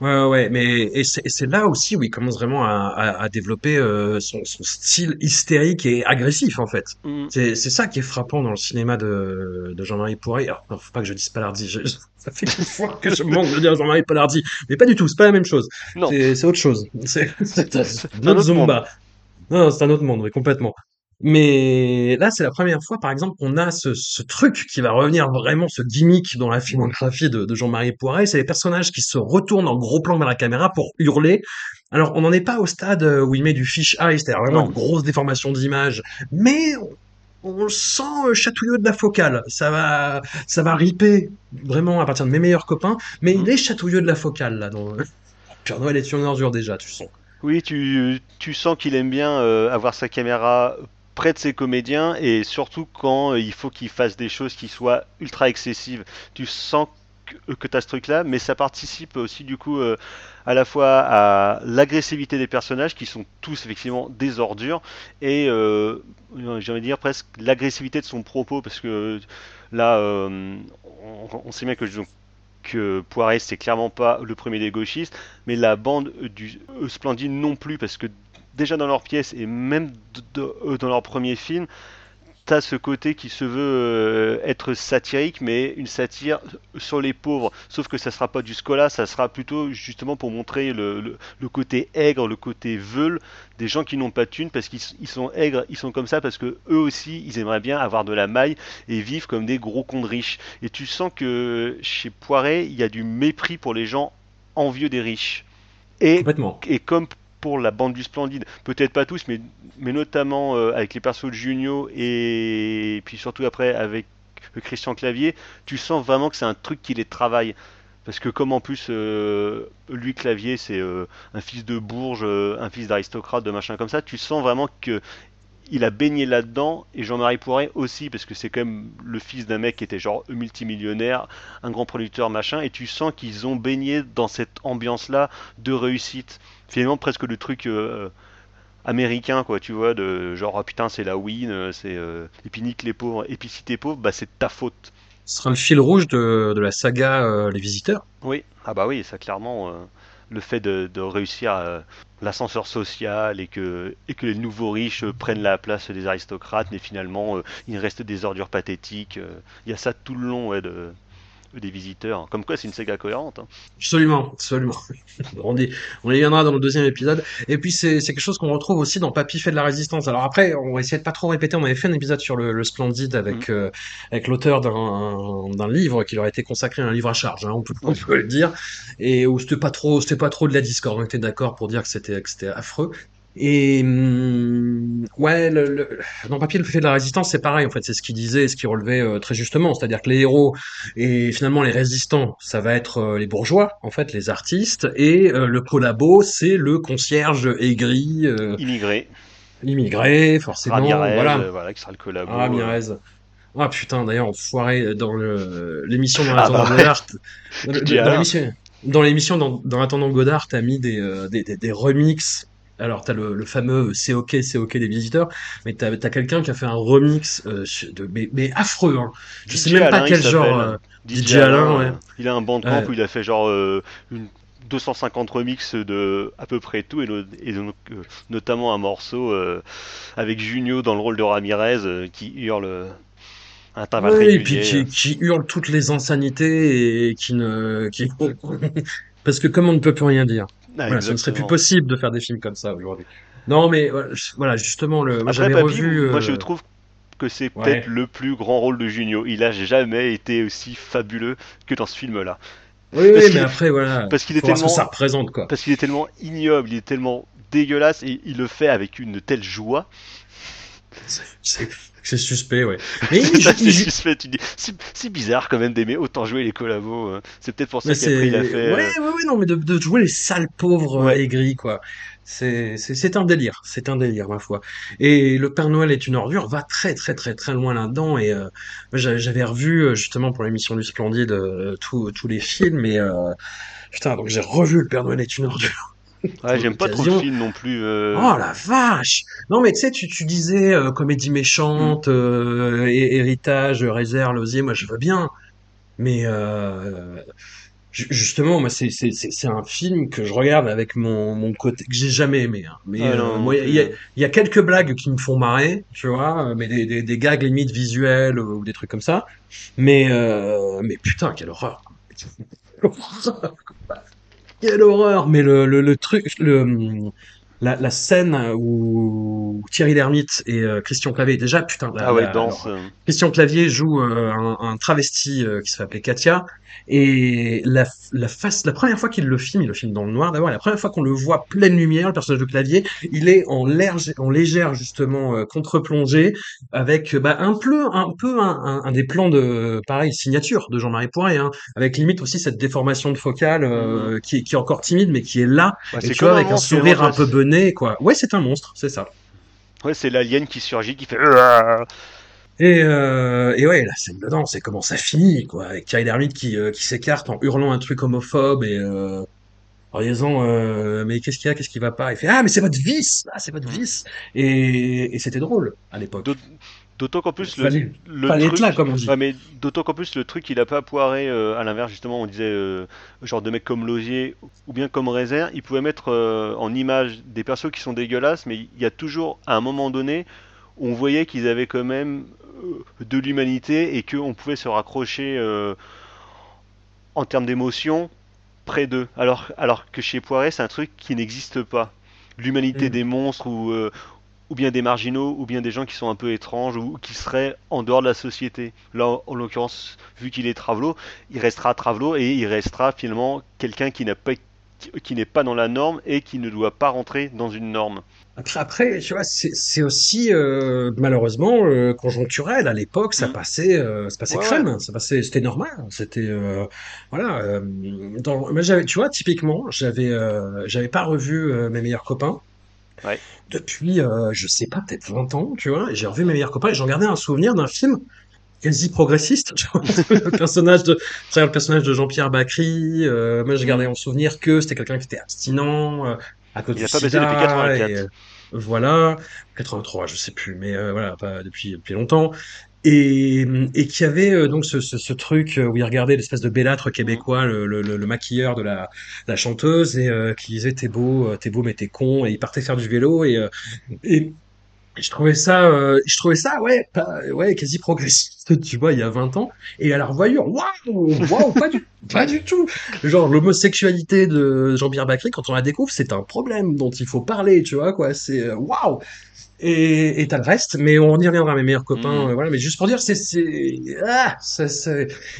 Ouais, ouais, mais et c'est là aussi où il commence vraiment à, à, développer euh, son, son, style hystérique et agressif en fait. Mm. C'est ça qui est frappant dans le cinéma de, de Jean-Marie Poiret. Alors, faut pas que je dise Palardi. ça fait une fois que je manque de dire Jean-Marie Palardi, mais pas du tout. C'est pas la même chose. C'est autre chose. C'est un autre Zumba. Non, c'est un autre monde, oui, complètement. Mais là, c'est la première fois, par exemple, qu'on a ce, ce, truc qui va revenir vraiment, ce gimmick dans la filmographie de, de Jean-Marie Poiret. C'est les personnages qui se retournent en gros plan vers la caméra pour hurler. Alors, on n'en est pas au stade où il met du fish eye, c'est-à-dire vraiment une grosse déformation d'image, mais on, sent euh, chatouilleux de la focale. Ça va, ça va riper vraiment à partir de mes meilleurs copains, mais il est chatouilleux de la focale, là. Dans... Père Noël est une ordure déjà, tu sens. Oui, tu, tu sens qu'il aime bien euh, avoir sa caméra près de ses comédiens et surtout quand euh, il faut qu'il fasse des choses qui soient ultra excessives. Tu sens que, tu as ce truc-là, mais ça participe aussi du coup euh, à la fois à l'agressivité des personnages qui sont tous effectivement des ordures et euh, j'ai envie de dire presque l'agressivité de son propos parce que là on, sait bien que que Poiré c'est clairement pas le premier des gauchistes, mais la bande du Splendide non plus parce que déjà dans leur pièce et même euh, dans leur premier film, t'as ce côté qui se veut euh, être satirique, mais une satire sur les pauvres. Sauf que ça sera pas du scola, ça sera plutôt justement pour montrer le, côté aigre, le côté veule des gens qui n'ont pas de thunes parce qu'ils sont aigres, ils sont comme ça parce que eux aussi, ils aimeraient bien avoir de la maille et vivre comme des gros cons de riches. Et tu sens que chez Poiret, il y a du mépris pour les gens envieux des riches. Et, et comme pour la bande du Splendide, peut-être pas tous, mais, mais notamment euh, avec les persos de Junio et, puis surtout après avec Christian Clavier, tu sens vraiment que c'est un truc qui les travaille. Parce que comme en plus, euh, lui, Clavier, c'est euh, un fils de bourge, un fils d'aristocrate, de machin comme ça, tu sens vraiment que il a baigné là-dedans, et Jean-Marie Poiret aussi, parce que c'est quand même le fils d'un mec qui était genre multimillionnaire, un grand producteur, machin, et tu sens qu'ils ont baigné dans cette ambiance-là de réussite finalement presque le truc euh, américain, quoi, tu vois, de genre, oh, putain, c'est la win, euh, c'est. Euh, et puis nique les pauvres, t'es pauvre, bah c'est ta faute. Ce sera le fil rouge de, de la saga Les Visiteurs Oui, ah bah oui, ça clairement. le fait de, de réussir l'ascenseur social et que, et que les nouveaux riches prennent la place des aristocrates, mais finalement il reste des ordures pathétiques. Il y a ça tout le long ouais, de, des visiteurs. Comme quoi, c'est une saga cohérente. Hein. Absolument, absolument. on, y, on y viendra dans le deuxième épisode. Et puis, c'est quelque chose qu'on retrouve aussi dans Papy fait de la résistance. Alors après, on va essayer de pas trop répéter. On avait fait un épisode sur le, le Splendide avec, mm. euh, avec l'auteur d'un livre qui leur a été consacré un livre à charge, hein, on, peut, on, peut, le dire. Et où c'était pas trop, c'était pas trop de la discorde. On était d'accord pour dire que c'était affreux. Et hum, ouais, le, le, dans Papier, le fait de la résistance, c'est pareil en fait. C'est ce qu'il disait, ce qu'il relevait euh, très justement, c'est-à-dire que les héros et finalement les résistants, ça va être euh, les bourgeois en fait, les artistes, et euh, le collabo, c'est le concierge aigri, immigré, immigré forcément, voilà, voilà, qui sera le collabo. Ramirez. Ah putain, d'ailleurs, foiré dans l'émission dans ah, l'attendant bah Godard. Dans, l'émission, dans l'émission dans, dans l'attendant Godard, t'as mis des, des, des, des remixes alors, tu as le, fameux C'est OK, c'est OK des visiteurs, mais tu as, quelqu'un qui a fait un remix euh, de, mais, affreux. Hein. Je sais même pas quel genre. Euh, DJ, Alain, ouais. Il a un bandcamp où il a fait genre euh, une 250 remix de à peu près tout, et, donc, notamment un morceau avec Junio dans le rôle de Ramirez qui hurle. Un oui, et puis qui, qui, hurle toutes les insanités et qui ne. Qui... Parce que comme on ne peut plus rien dire. Ah, ce ne serait plus possible de faire des films comme ça aujourd'hui. Non, mais voilà, justement, le, moi j'avais revu. Moi, je euh, trouve que c'est Ouais. peut-être le plus grand rôle de Junio. Il a jamais été aussi fabuleux que dans ce film-là. Oui, Parce oui, mais après, voilà, parce qu'il est tellement ça représente, quoi. parce qu'il est tellement ignoble, il est tellement dégueulasse et il le fait avec une telle joie. C'est c'est- suspect, ouais. Mais C'est suspect, tu dis. C'est bizarre quand même d'aimer autant jouer les collabos. hein. C'est peut-être pour ça qu'après il a fait. ouais, ouais, ouais, non, mais de, de jouer les sales pauvres euh, Ouais. aigris, quoi. C'est, un délire, c'est un délire, ma foi. Et le Père Noël est une ordure va très, très, très, très loin là-dedans. Et euh, j'avais revu euh, justement pour l'émission du Splendide euh, tous tous les films. Et euh, putain, donc j'ai revu le Père Noël est une ordure. Ouais, j'aime pas trop le film non plus. euh, Oh la vache! Non mais tu sais, tu, disais euh, comédie méchante, euh, hé- héritage, réserve, l'osier, moi je veux bien. Mais euh, ju- justement, moi c'est c'est c'est c'est un film que je regarde avec mon mon côté que j'ai jamais aimé. hein. Mais Ah euh, il y y a quelques blagues qui me font marrer, tu vois, euh, mais des des des gags limite visuels euh, ou des trucs comme ça. Mais euh, mais putain quelle horreur! Quelle horreur! Mais le, le, le truc, le, la, la scène où Thierry Lhermitte et euh, Christian Clavier, déjà, putain, la- Ah ouais, la- danse. alors, Christian Clavier joue euh, un, un travesti euh, qui se fait appeler Katia, et la, la face, la première fois qu'il le filme, il le filme dans le noir d'abord, la première fois qu'on le voit pleine lumière, le personnage de Clavier, il est en, légère, en légère justement euh, contre-plongée, avec bah, un peu, un peu un, un, un des plans de, pareil, signature de Jean-Marie Poiret, hein, avec limite aussi cette déformation de focale euh, qui, est- qui est encore timide, mais qui est là, et c'est tu vois, avec un sourire un peu bené, quoi. Ouais, c'est un monstre, c'est ça. Ouais, c'est l'alien qui surgit, qui fait. Et, euh, et ouais, la scène dedans, c'est comment ça finit, quoi, avec Thierry Lhermitte qui, euh, qui s'écarte en hurlant un truc homophobe et euh, en disant euh, mais qu'est-ce qu'il y a, qu'est-ce qui va pas? Il fait ah mais c'est votre vice, ah c'est votre vice. Et, et c'était drôle à l'époque. D'aut- D'autant qu'en plus le, Fallait, le fallait être truc, là, comme on dit. ouais, mais d'autant qu'en plus le truc il a pas poiré euh, à l'inverse justement on disait euh, genre de mecs comme Lozier ou bien comme Rézère, il pouvait mettre euh, en image des persos qui sont dégueulasses, mais il y a toujours à un moment donné on voyait qu'ils avaient quand même euh, de l'humanité et qu'on pouvait se raccrocher euh, en termes d'émotion près d'eux. Alors, alors que chez Poiret c'est un truc qui n'existe pas. L'humanité Mm. des monstres ou euh, ou bien des marginaux, ou bien des gens qui sont un peu étranges, ou qui seraient en dehors de la société. Là, en, en l'occurrence, vu qu'il est Travelo, il restera Travelo et il restera finalement quelqu'un qui n'a pas qui n'est pas dans la norme et qui ne doit pas rentrer dans une norme. Après, tu vois, c'est aussi euh, malheureusement euh, conjoncturel. À l'époque, ça Mm. passait, euh, ça passait Ouais, crème, ouais. ça passait, c'était normal. C'était euh, voilà. dans, moi, j'avais, tu vois, typiquement, j'avais, j'avais pas revu mes meilleurs copains Ouais. depuis, je sais pas, peut-être 20 ans, tu vois. J'ai revu mes meilleurs copains et j'en gardais un souvenir d'un film quasi progressiste. le personnage de, le personnage de Jean-Pierre Bacry. euh, moi, j'ai gardé Mm. en souvenir que c'était quelqu'un qui était abstinent. euh, à cause Il du n'a pas baissé depuis sida, 84. et, euh, voilà, 83, je sais plus, mais euh, voilà, pas depuis, depuis longtemps. Et, et qui avait euh, donc ce, ce, ce truc euh, où il regardait l'espèce de bellâtre Mm. québécois, le, le, le, le maquilleur de la, la chanteuse, et euh, qui disait t'es beau, t'es beau, mais t'es con, et il partait faire du vélo, et, euh, et je trouvais ça, euh, je trouvais ça, ouais, pas, ouais, quasi progressiste, tu vois, il y a 20 ans. Et à la revoyure, waouh, waouh, pas du, pas du tout. Genre, l'homosexualité de Jean-Pierre Bacry, quand on la découvre, c'est un problème dont il faut parler, tu vois, quoi. C'est, euh, waouh. Et, et t'as le reste, mais on y reviendra, mes meilleurs copains, Mm. euh, voilà. Mais juste pour dire, c'est, c'est, ah,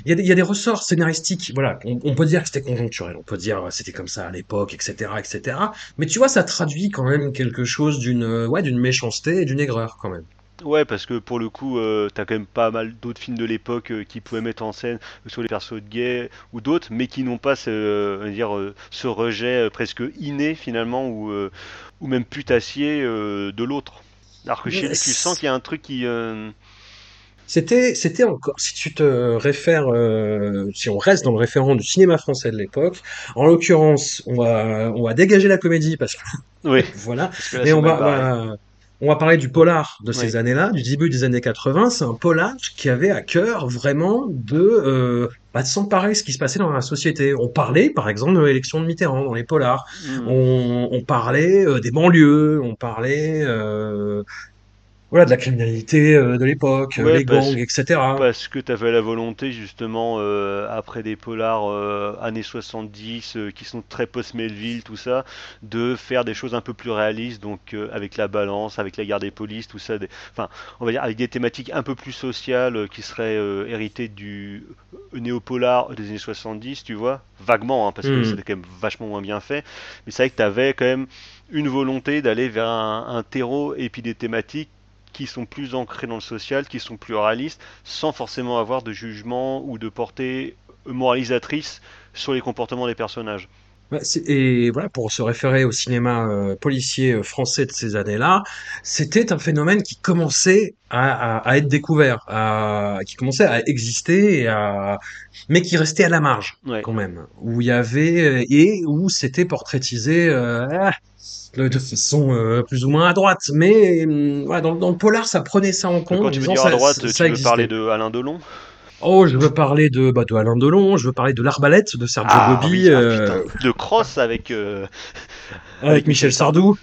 il y a des, il y a des ressorts scénaristiques, voilà. On, on peut dire que c'était conjoncturel, on peut dire c'était comme ça à l'époque, etc., etc. Mais tu vois, ça traduit quand même quelque chose d'une, euh, ouais, d'une méchanceté et d'une aigreur, quand même. Ouais, parce que pour le coup, euh, t'as quand même pas mal d'autres films de l'époque euh, qui pouvaient mettre en scène soit les persos de gays ou d'autres, mais qui n'ont pas ce, euh, dire, ce rejet presque inné finalement ou, ou même putassier de l'autre. Alors que chez lui, tu sens qu'il y a un truc qui. euh, C'était, c'était encore, si tu te réfères, euh, si on reste dans le référent du cinéma français de l'époque, en l'occurrence, on va, on va dégager la comédie parce que, Oui, voilà, parce que là, mais on va. On va, parler du polar de ces Oui. années-là, du début des années 80. C'est un polar qui avait à cœur vraiment de, euh, bah, de s'emparer de ce qui se passait dans la société. On parlait, par exemple, de l'élection de Mitterrand dans les polars. Mm. On, on parlait euh, des banlieues, on parlait, euh, voilà, de la criminalité euh, de l'époque, Ouais, les gangs, etc. parce que tu avais la volonté, justement, euh, après des polars euh, années 70, euh, qui sont très post-Melville, tout ça, de faire des choses un peu plus réalistes, donc avec la balance, avec la guerre des polices, tout ça, des- enfin, on va dire avec des thématiques un peu plus sociales qui seraient héritées du néo-polar des années 70, tu vois, vaguement, hein, parce que Hmm. c'était quand même vachement moins bien fait, mais c'est vrai que tu avais quand même une volonté d'aller vers un, un terreau et puis des thématiques qui sont plus ancrées dans le social, qui sont plus réalistes, sans forcément avoir de jugement ou de portée moralisatrice sur les comportements des personnages. C'est- Et voilà, pour se référer au cinéma euh, policier euh, français de ces années-là, c'était un phénomène qui commençait à, à- à être découvert, à- qui commençait à exister, et mais qui restait à la marge Ouais. quand même, où il y avait et où c'était portraitisé euh, ah, de, façon euh, plus ou moins à droite. Mais hum, dans, dans le polar, ça prenait ça en compte Quand tu veux dire à droite, ça, tu ça veux parler de Alain Delon? Oh, je veux parler de, bah, de Alain Delon, je veux parler de l'Arbalète de Sergio Ah oui, ah euh, de Cross avec, euh, avec Michel Sardou.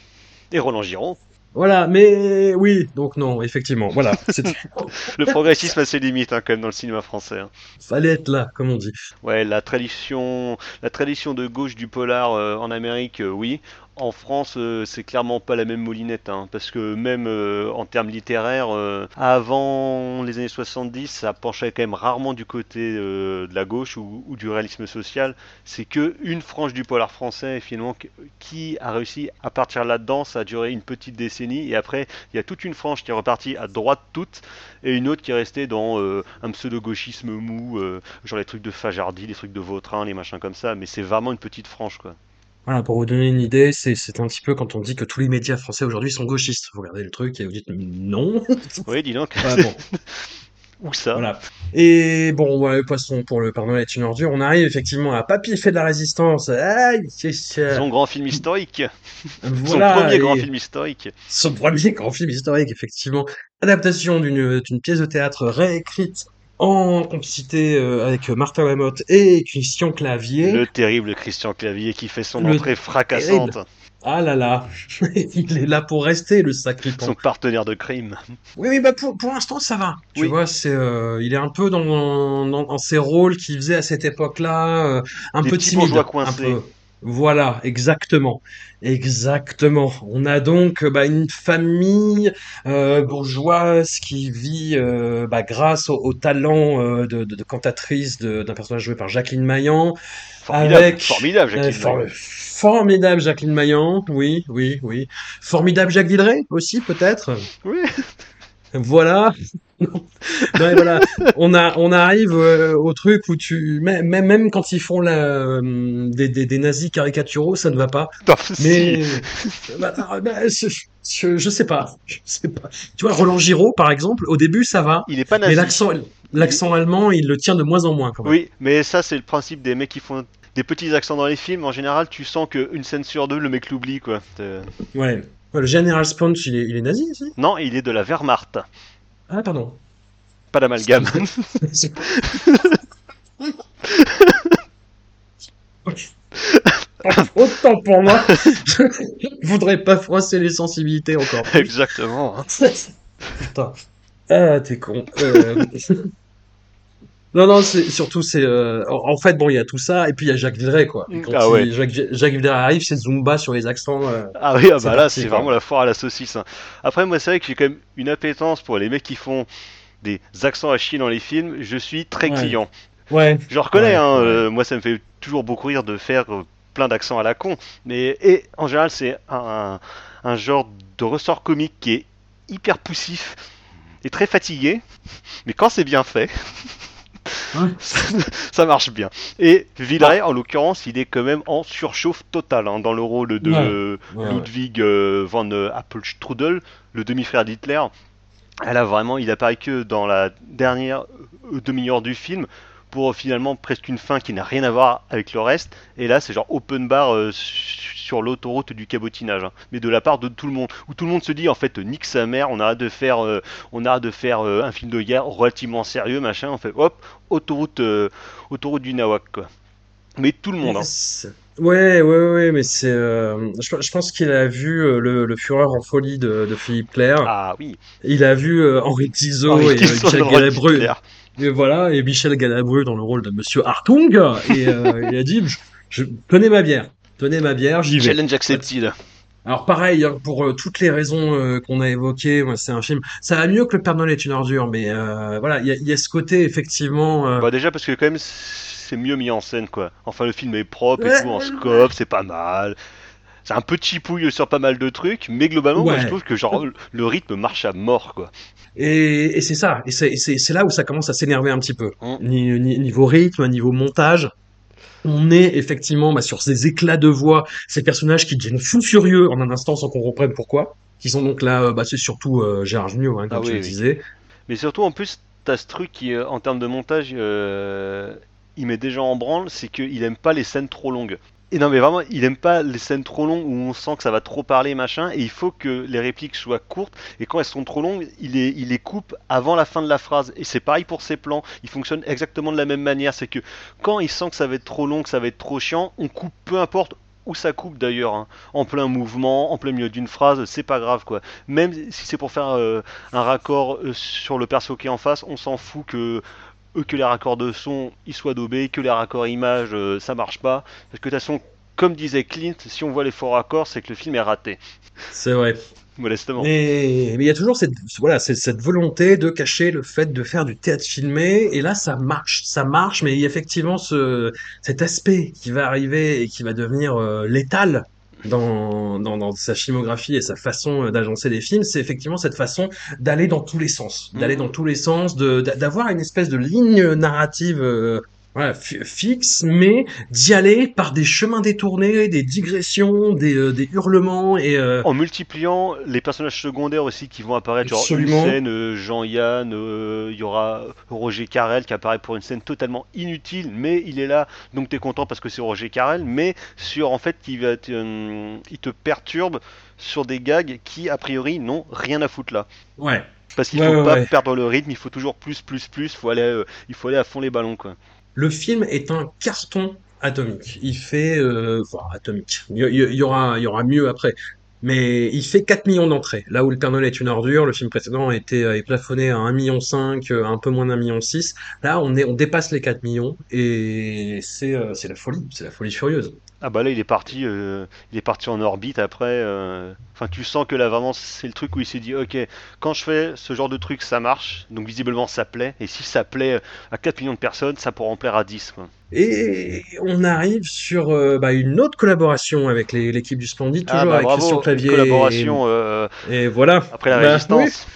et Roland Giron. Voilà, mais oui, donc non, effectivement, voilà, Le progressisme a ses limites hein, quand même dans le cinéma français. hein. fallait être là, comme on dit. Ouais, la tradition, la tradition de gauche du polar euh, en Amérique, euh, oui. En France, euh, c'est clairement pas la même moulinette, hein, parce que même euh, en termes littéraires, euh, avant les années 70, ça penchait quand même rarement du côté de la gauche ou, du réalisme social. C'est que une frange du polar français, finalement, qui- a réussi à partir là-dedans. Ça a duré une petite décennie, et après, il y a toute une frange qui est repartie à droite toute, et une autre qui est restée dans un pseudo-gauchisme mou. genre les trucs de Fajardi, les trucs de Vautrin, les machins comme ça, mais c'est vraiment une petite frange quoi. Voilà, pour vous donner une idée, c'est c'est un petit peu quand on dit que tous les médias français aujourd'hui sont gauchistes. Vous regardez le truc et vous dites non. Oui, dis donc, Voilà, bon, où ça? voilà. Et bon, voilà, le poisson pour le Noël est une ordure. On arrive effectivement à Papy fait de la résistance. Aïe. Son grand film historique, son Voilà, premier grand film historique. son premier grand film historique, effectivement. Adaptation d'une d'une pièce de théâtre réécrite en complicité euh, avec Martin Lamotte et Christian Clavier. Le terrible Christian Clavier qui fait son Le entrée fracassante, Ah là là, il est là pour rester, le sacripant. son partenaire de crime. Oui, oui, bah pour, pour l'instant ça va. Tu Oui. vois, c'est, euh, il est un peu dans, dans, dans ses rôles qu'il faisait à cette époque-là, euh, un Des peu timide, un peu. Voilà, exactement, exactement. On a donc bah, une famille euh, bourgeoise qui vit euh, bah, grâce au, au talent euh, de, de, de cantatrice d'un personnage joué par Jacqueline Maillan, Formidable, avec formidable, euh, Jacqueline for- Maillan. formidable Jacqueline Maillan, oui, oui, oui, formidable Jacques Villeray aussi peut-être. Oui, Voilà. Ouais, voilà. On a, on arrive euh, au truc où tu, même, même quand ils font la, euh, des, des, des nazis caricaturaux, ça ne va pas. Non, si. Mais, bah, bah, je, je, je sais pas, je sais pas. Tu vois, Roland Giraud, par exemple, au début, ça va. il est pas Mais nazi. l'accent, l'accent allemand, il le tient de moins en moins, quand même. Oui, mais ça c'est le principe des mecs qui font des petits accents dans les films. En général, tu sens qu'une scène sur deux, le mec l'oublie quoi. C'est- Ouais. Ouais, le général Sponge, il est, il est nazi aussi? Non, il est de la Wehrmacht, Ah, pardon. pas d'amalgame. Autant pour moi. Je voudrais pas froisser les sensibilités encore. Exactement. hein. Putain. Ah, t'es con. Euh, Non, non, c'est surtout c'est. euh, En fait, bon, il y a tout ça, et puis il y a Jacques Villeray, quoi. Et quand Ah ouais. Jacques, Jacques Villeray arrive, c'est Zumba sur les accents. euh, Ah oui, ah bah là, c'est quoi. vraiment la foire à la saucisse. hein. Après, moi, c'est vrai que j'ai quand même une appétence pour les mecs qui font des accents à chier dans les films. Je suis très Ouais. client. Ouais. Je reconnais, Ouais, hein, euh, moi, ça me fait toujours beaucoup rire de faire plein d'accents à la con. Mais et en général, c'est un, un genre de ressort comique qui est hyper poussif et très fatigué. Mais quand c'est bien fait, Ouais. ça marche bien. Et Villeray, en l'occurrence, il est quand même en surchauffe totale hein, dans le rôle de Ouais. Ouais, Ludwig euh, von euh, Appelstrudel, le demi-frère d'Hitler. Elle a vraiment, il apparaît que dans la dernière euh, demi-heure du film pour finalement presque une fin qui n'a rien à voir avec le reste. Et là, c'est genre open bar euh, su- sur l'autoroute du cabotinage, hein. mais de la part de tout le monde, où tout le monde se dit en fait nique sa mère, on arrête de faire, euh, on arrête de faire euh, un film de guerre relativement sérieux, machin. On fait hop, autoroute, autoroute du Nawak quoi. Mais tout le monde. Hein. Ouais, ouais, ouais, mais c'est. euh, je, je pense qu'il a vu euh, le, le Fureur en folie de, de Philippe Clair. Ah oui, Il a vu euh, Henri Henri Tizot et le rôle de Galabru. Et voilà, et Michel Galabru dans le rôle de Monsieur Hartung. Et euh, il a dit, je, je- tenez ma bière, tenez ma bière, j'y vais. Challenge accepted. Alors pareil, hein, pour euh, toutes les raisons euh, qu'on a évoquées, c'est un film. Ça va mieux que Le Père Noël est une ordure, mais euh, voilà, il y a, il y a ce côté effectivement. euh, Bah déjà parce que quand même c'est mieux mis en scène quoi. Enfin le film est propre et Ouais, tout en scope, c'est pas mal. C'est un peu chipouille sur pas mal de trucs, mais globalement moi je trouve que genre le rythme marche à mort quoi. Et, et c'est ça, et c'est là où ça commence à s'énerver un petit peu. Ni- ni- Niveau rythme, niveau montage, on est effectivement bah, sur ces éclats de voix, ces personnages qui deviennent fous furieux en un instant sans qu'on comprenne pourquoi. Qui sont donc là, euh, bah, c'est surtout euh, Gérard Jugnot, hein, comme Ah tu oui, le oui. disais. Mais surtout en plus t'as ce truc qui euh, en termes de montage euh, il met déjà en branle, c'est qu'il aime pas les scènes trop longues. Et non mais vraiment, il aime pas les scènes trop longues où on sent que ça va trop parler machin, et il faut que les répliques soient courtes, et quand elles sont trop longues, il les, coupe avant la fin de la phrase. Et c'est pareil pour ses plans, il fonctionne exactement de la même manière, c'est que quand il sent que ça va être trop long, que ça va être trop chiant, on coupe peu importe où ça coupe d'ailleurs, hein. en plein mouvement, en plein milieu d'une phrase, c'est pas grave quoi. Même si c'est pour faire euh, un raccord euh, sur le perso qui est en face, on s'en fout que que les raccords de son ils soient daubés, que les raccords images euh, ça marche pas. Parce que de toute façon, comme disait Clint, si on voit les faux raccords, c'est que le film est raté. C'est vrai. Modestement. Mais mais il y a toujours cette voilà c'est cette volonté de cacher le fait de faire du théâtre filmé et là ça marche ça marche mais il y a effectivement ce cet aspect qui va arriver et qui va devenir euh, létal dans, dans dans sa filmographie et sa façon euh, d'agencer des films c'est effectivement cette façon d'aller dans tous les sens d'aller Mhm. dans tous les sens d'avoir une espèce de ligne narrative euh, voilà, fi- fixe, mais d'y aller par des chemins détournés, des digressions, des, euh, des hurlements et euh, En multipliant les personnages secondaires aussi qui vont apparaître, genre une Absolument. scène, euh, Jean-Yann, il y aura Roger Carrel qui apparaît pour une scène totalement inutile, mais il est là, donc t'es content parce que c'est Roger Carrel, mais sur en fait qui va il te perturbe sur des gags qui a priori n'ont rien à foutre là. ouais. Parce qu'il Ouais, faut ouais, pas ouais. perdre le rythme, il faut toujours plus, plus, plus, faut aller, il faut aller à fond les ballons quoi. Le film est un carton atomique. Il fait, euh, enfin, atomique. Il y, aura, il y aura mieux après. Mais il fait 4 millions d'entrées. Là où Le Père Noël est une ordure, le film précédent était est plafonné à 1,5 million, un peu moins d'un million six. Là, on est, on dépasse les 4 millions et c'est, euh, c'est la folie. C'est la folie furieuse. Ah bah là il est parti, euh, il est parti en orbite après. euh, Enfin tu sens que là vraiment c'est le truc où il s'est dit ok quand je fais ce genre de truc ça marche donc visiblement ça plaît et si ça plaît à 4 millions de personnes ça pourra en plaire à 10 quoi. Et on arrive sur euh, bah, une autre collaboration avec les- l'équipe du Splendide, Ah toujours bah avec Christian une Clavier. collaboration euh, Et, et voilà. après la Bah, oui. résistance.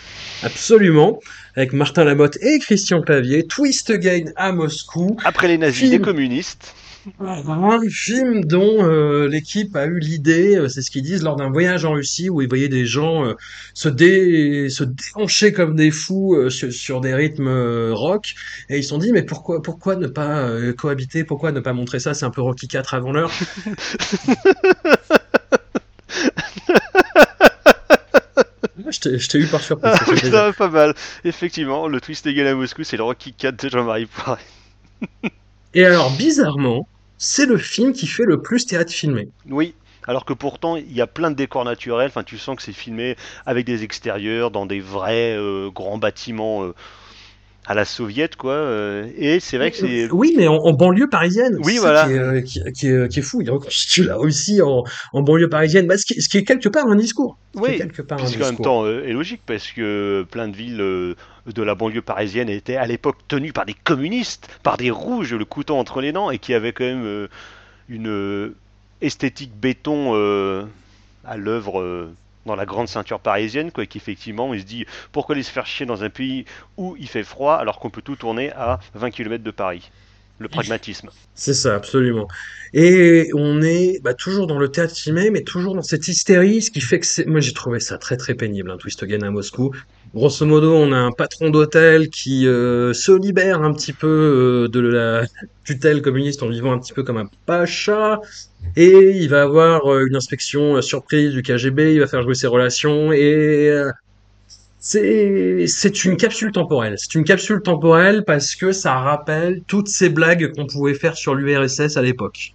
Absolument. Avec Martin Lamotte et Christian Clavier, Twist Again à Moscou. Après les nazis, Film. les communistes. Un film dont euh, l'équipe a eu l'idée, euh, c'est ce qu'ils disent, lors d'un voyage en Russie où ils voyaient des gens euh, se, dé... se déhancher comme des fous sur, sur des rythmes rock. Et ils se sont dit, mais pourquoi, pourquoi ne pas cohabiter? Pourquoi ne pas montrer ça? C'est un peu Rocky 4 avant l'heure. Ouais, Je t'ai eu par surprise. va pas mal. Effectivement, le twist égal à Moscou, c'est le Rocky 4 de Jean-Marie Poiret. Et alors, bizarrement, c'est le film qui fait le plus théâtre filmé. Oui, alors que pourtant il y a plein de décors naturels. Enfin, tu sens que c'est filmé avec des extérieurs, dans des vrais euh, grands bâtiments euh, à la soviète, quoi. euh, et c'est vrai que c'est. Oui, mais en, en banlieue parisienne. Oui, voilà. Qui est, qui, qui est, qui est fou. Il reconstitue la Russie en, en banlieue parisienne. Bah, ce, qui, ce qui est quelque part un discours. Ce Oui, quelque part un ce qui en même discours. temps est logique parce que plein de villes de la banlieue parisienne étaient à l'époque tenues par des communistes, par des rouges, le couteau entre les dents, et qui avaient quand même euh, une euh, esthétique béton euh, à l'œuvre dans la grande ceinture parisienne, quoi, qu'effectivement il se dit pourquoi aller se faire chier dans un pays où il fait froid alors qu'on peut tout tourner à 20 km de Paris? Le pragmatisme. C'est ça, absolument. Et on est bah, toujours dans le théâtre filmé, mais toujours dans cette hystérie, ce qui fait que. Moi, j'ai trouvé ça très très pénible, un Twist Again à Moscou. Grosso modo, on a un patron d'hôtel qui euh, se libère un petit peu euh, de la tutelle communiste en vivant un petit peu comme un pacha, et il va avoir euh, une inspection surprise du KGB, il va faire jouer ses relations, et c'est c'est une capsule temporelle. C'est une capsule temporelle parce que ça rappelle toutes ces blagues qu'on pouvait faire sur l'URSS à l'époque.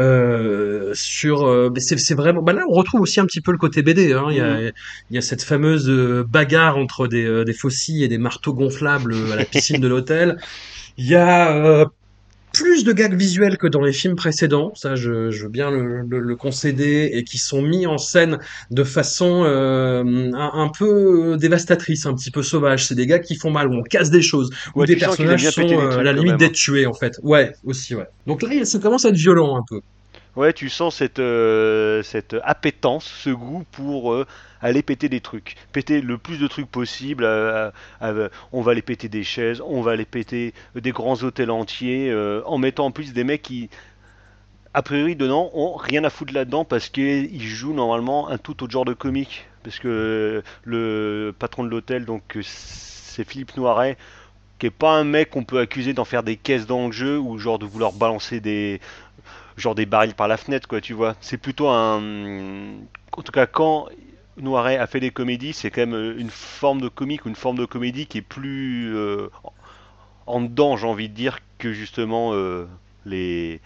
Euh, sur euh, c'est vraiment bah là on retrouve aussi un petit peu le côté BD hein. il y a Mhm. il y a cette fameuse euh, bagarre entre des euh, des faucilles et des marteaux gonflables à la piscine de l'hôtel il y a euh, plus de gags visuels que dans les films précédents, ça je, je veux bien le, le- le concéder, et qui sont mis en scène de façon euh, un, un peu dévastatrice, un petit peu sauvage. C'est des gars qui font mal, où on casse des choses, où Ouais, des personnages sont euh, à la limite hein. d'être tués en fait. Ouais, aussi ouais. Donc là ça commence à être violent un peu. Ouais, tu sens cette, euh, cette appétence, ce goût pour euh, aller péter des trucs. Péter le plus de trucs possible. euh, euh, on va aller péter des chaises, on va aller péter des grands hôtels entiers, euh, en mettant en plus des mecs qui, a priori, dedans, ont rien à foutre là-dedans parce qu'ils jouent normalement un tout autre genre de comique. Parce que le patron de l'hôtel, donc euh, c'est Philippe Noiret, qui est pas un mec qu'on peut accuser d'en faire des caisses dans le jeu ou genre de vouloir balancer des genre des barils par la fenêtre quoi tu vois c'est plutôt un en tout cas quand Noiret a fait des comédies c'est quand même euh, une forme de comique une forme de comédie qui est plus euh, en dedans j'ai envie de dire que justement euh, les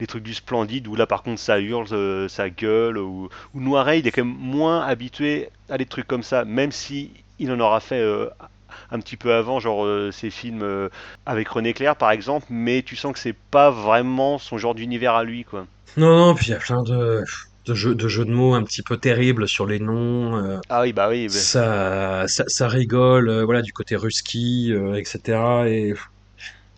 les trucs du Splendide où là par contre ça hurle, ça gueule ou, Noiret il est quand même moins habitué à des trucs comme ça même si il en aura fait un petit peu avant genre euh, ses films avec René Clair par exemple mais tu sens que c'est pas vraiment son genre d'univers à lui quoi. Non, non, puis il y a plein de, de jeux, de mots un petit peu terribles sur les noms. euh, Ah oui bah oui bah, ça, ça, ça rigole, euh, voilà, du côté ruski, euh, etc. Et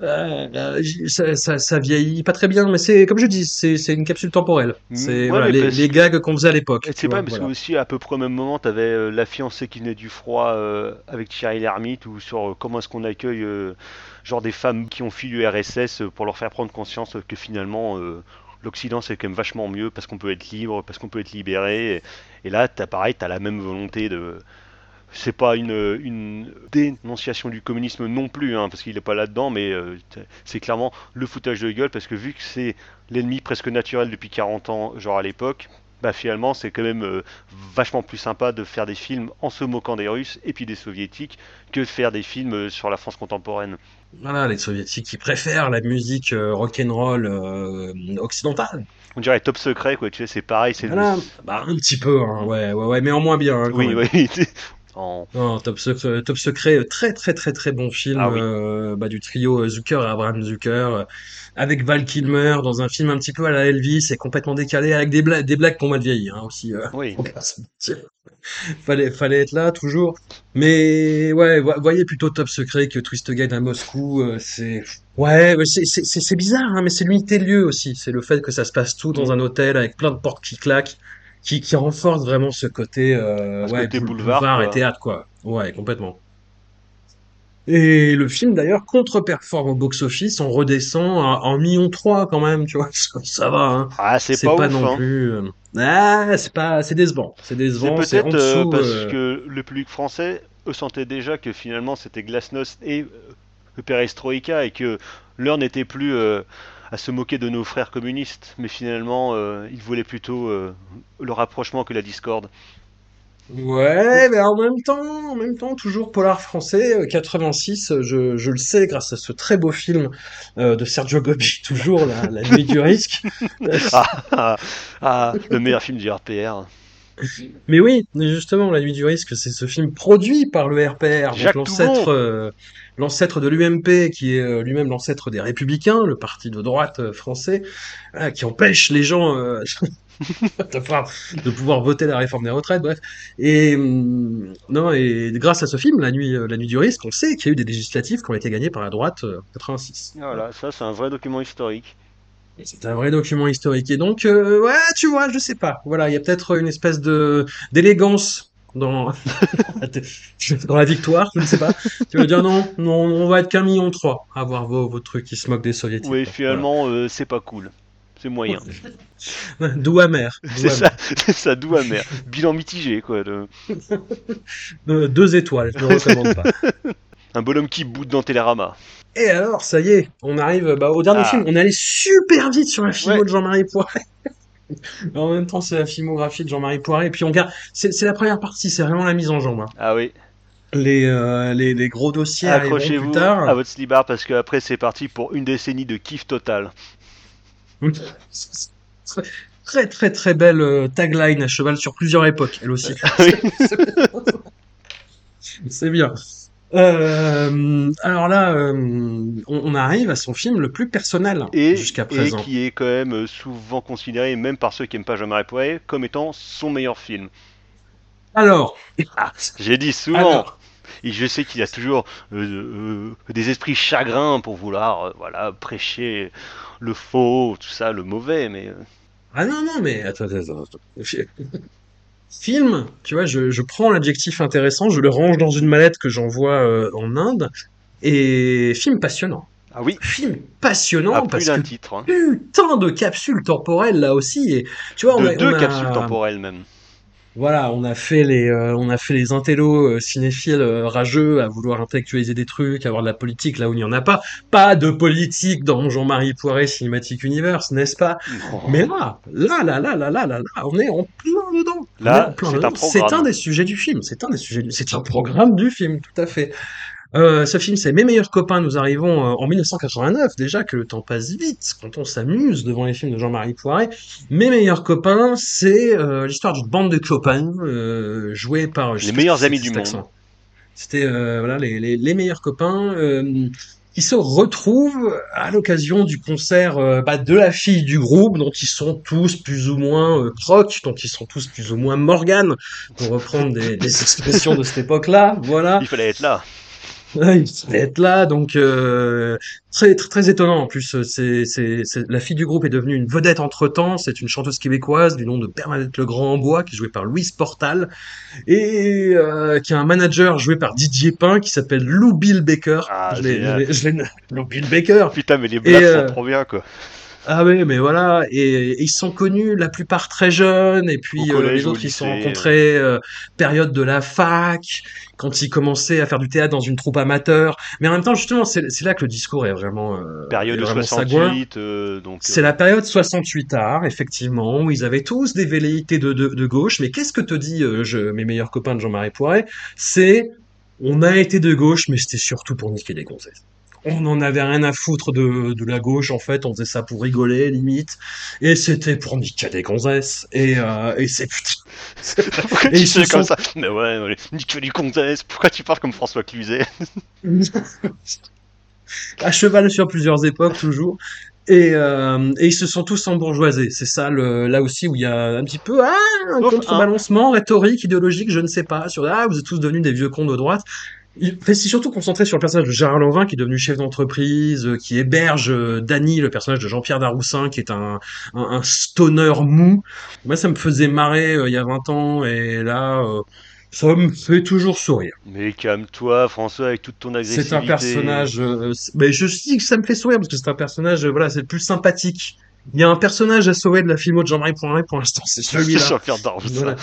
euh, j- ça, ça, ça vieillit pas très bien, mais c'est comme je dis, c'est une capsule temporelle. Mm, C'est ouais, voilà mais les, les gags qu'on faisait à l'époque. Et c'est pas parce voilà. que aussi à peu près au même moment t'avais la fiancée qui venait du froid avec Thierry Lhermitte ou sur comment est-ce qu'on accueille genre des femmes qui ont fui l'URSS euh, pour leur faire prendre conscience que finalement l'Occident c'est quand même vachement mieux parce qu'on peut être libre, parce qu'on peut être libéré. Et, là t'as pareil, t'as la même volonté de c'est pas une, dénonciation du communisme non plus, hein, parce qu'il est pas là-dedans, mais euh, c'est clairement le foutage de gueule, parce que vu que c'est l'ennemi presque naturel depuis 40 ans, genre à l'époque, bah finalement c'est quand même euh, vachement plus sympa de faire des films en se moquant des Russes et puis des Soviétiques que de faire des films euh, sur la France contemporaine. Voilà, les soviétiques qui préfèrent la musique euh, rock'n'roll euh, occidentale. On dirait Top Secret, quoi, tu sais, c'est pareil, c'est... Voilà, bah un petit peu, hein, ouais, ouais, ouais, mais en moins bien. hein, Oui, oui, en... Non, Top Secret, Top Secret, euh, très très très très bon film Ah oui. euh, bah, du trio euh, Zucker, Abraham Zucker, euh, avec Val Kilmer dans un film un petit peu à la Elvis et complètement décalé, avec des blagues, des blagues ont mal vieilli hein, aussi. euh, Oui. fallait fallait être là toujours. Mais ouais, vo- voyez plutôt Top Secret que Twist Gate à Moscou. euh, c'est ouais, c'est bizarre, hein, mais c'est l'unité de lieu aussi. C'est le fait que ça se passe tout dans Mm. un hôtel avec plein de portes qui claquent. Qui, qui renforce vraiment ce côté, euh, ouais, côté boulevard, boulevard et théâtre, quoi. Ouais, complètement. Et le film, d'ailleurs, contre-performe au box-office, on redescend à- en million trois quand même, tu vois. Ça, va, hein. Ah, c'est pas, pas ouf, non hein. plus. euh, Ah, c'est pas, c'est décevant. C'est décevant, c'est peut-être euh, parce euh, que le public français eux sentait déjà que finalement c'était Glasnost et Perestroïka et que l'heure n'était plus euh, à se moquer de nos frères communistes, mais finalement euh, ils voulaient plutôt euh, le rapprochement que la discorde. Ouais, mais en même temps, en même temps, toujours polar français, euh, 86, euh, je, je le sais grâce à ce très beau film euh, de Sergio Gobi, toujours la, la nuit du risque. Ah, ah, ah, le meilleur film du RPR. Mais oui, justement, La Nuit du Risque, c'est ce film produit par le RPR, donc l'ancêtre, euh, l'ancêtre de l'UMP, qui est euh, lui-même l'ancêtre des Républicains, le parti de droite euh, français, voilà, qui empêche les gens euh, de, pouvoir, voter la réforme des retraites, bref. Et hum, non, et grâce à ce film, La Nuit, euh, La Nuit du Risque, on sait qu'il y a eu des législatives qui ont été gagnées par la droite euh, en 86. Voilà, ça c'est un vrai document historique. C'est un vrai document historique. Et donc, euh, ouais, tu vois, je sais pas. Voilà, il y a peut-être une espèce de d'élégance dans dans la victoire, je ne sais pas. Tu veux dire non, non, on va être qu'un million trois à voir vos, vos trucs qui se moquent des soviétiques. Oui, finalement euh, c'est pas cool. C'est moyen. D'où amer. C'est ça, ça, doux amer. Bilan mitigé quoi. de- Euh, deux étoiles, je ne recommande pas. Un bonhomme qui boude dans Télérama. Et alors, ça y est, on arrive bah, au dernier Ah. film. On est allé super vite sur la Ouais. de Jean-Marie Poiret. En même temps, c'est la filmographie de Jean-Marie Poiret. Et puis on garde, c'est la première partie, c'est vraiment la mise en jambe. hein. Ah oui, Les, euh, les, les gros dossiers accrochez-vous à votre slibard parce qu'après c'est parti pour une décennie de kiff total. très très très belle euh, tagline à cheval sur plusieurs époques, elle aussi. Oui. C'est bien. Euh, alors là, euh, on, on arrive à son film le plus personnel Et, jusqu'à et présent. qui est quand même euh, souvent considéré, même par ceux qui n'aiment pas Jean-Marie Poiret, comme étant son meilleur film. Alors, J'ai dit souvent. alors, Et je sais qu'il y a toujours euh, des esprits chagrins pour vouloir voilà, prêcher le faux, tout ça, le mauvais, mais... ah non non mais attends attends attends. Film, tu vois, je, je prends l'adjectif intéressant, je le range dans une mallette que j'envoie euh, en Inde, et film passionnant. Ah oui, Film passionnant plus parce d'un que titre. hein. putain de capsules temporelles là aussi, et tu vois, on a, deux on a- capsules temporelles même voilà, on a fait les, euh, on a fait les intellos euh, cinéphiles euh, rageux à vouloir intellectualiser des trucs, à avoir de la politique là où il n'y en a pas. Pas de politique dans Jean-Marie Poiré Cinematic Universe, n'est-ce pas? Oh. Mais là, là, là, là, là, là, là, là, on est en plein dedans. Là, c'est un, un, des sujets du film. C'est un des sujets. Du... C'est un programme du film, tout à fait. Euh, ce film, c'est Mes meilleurs copains. Nous arrivons euh, en 1989, déjà que le temps passe vite quand on s'amuse devant les films de Jean-Marie Poiret. Mes meilleurs copains, c'est euh, l'histoire d'une bande de copains euh, joués par Les meilleurs amis du monde. accent. C'était voilà les, les, les meilleurs copains qui se retrouvent à l'occasion du concert bah, de la fille du groupe, dont ils sont tous plus ou moins proc, dont ils sont tous plus ou moins Morgan, pour reprendre des, des expressions de cette époque-là. Voilà. Il fallait être là. Ouais, il être là, donc euh, très, très très étonnant en plus. C'est c'est c'est la fille du groupe est devenue une vedette entre temps. C'est une chanteuse québécoise du nom de Bernadette Legrand en bois qui est jouée par Louise Portal et euh, qui a un manager joué par Didier Pain qui s'appelle Lou Bill Baker. Ah, je Lou Bill Baker. Putain, mais les blagues euh, sont trop bien, quoi. Ah oui, mais voilà, et, et ils sont connus la plupart très jeunes, et puis euh, les autres ils se sont rencontrés euh, période de la fac, quand ils commençaient à faire du théâtre dans une troupe amateur. Mais en même temps, justement, c'est là que le discours est vraiment, euh, Période est de vraiment sagouin. 68, euh, donc... C'est la période 68 art, effectivement, où ils avaient tous des velléités de, de, de gauche. Mais qu'est-ce que te dit euh, je, mes meilleurs copains de Jean-Marie Poiret? C'est on a été de gauche, mais c'était surtout pour niquer des gonzesses. On n'en avait rien à foutre de, de la gauche, en fait, on faisait ça pour rigoler, limite. Et c'était pour niquer des gonzesses. Et, euh, et c'est putain. Et tu ils se fais comme sont- ça Mais ouais, ouais, nique les comtesses, pourquoi tu parles comme François Cluzet à cheval sur plusieurs époques toujours. Et, euh, et ils se sont tous embourgeoisés. C'est ça, le, là aussi, où il y a un petit peu ah, un contrebalancement rhétorique, idéologique, je ne sais pas, sur ah, vous êtes tous devenus des vieux cons de droite. Il c'est surtout concentré sur le personnage de Gérard Lanvin, qui est devenu chef d'entreprise, euh, qui héberge euh, Danny, le personnage de Jean-Pierre Daroussin, qui est un, un, un stoner mou. Moi, ça me faisait marrer euh, il y a 20 ans, et là, euh, ça me fait toujours sourire. Mais calme-toi, François, avec toute ton agressivité. C'est un personnage. euh, mais je dis que ça me fait sourire parce que c'est un personnage. voilà, c'est le plus sympathique. Il y a un personnage à sauver de la filmo de Jean-Marie Poiret pour l'instant, c'est celui-là. Jean-Pierre Daroussin. Voilà.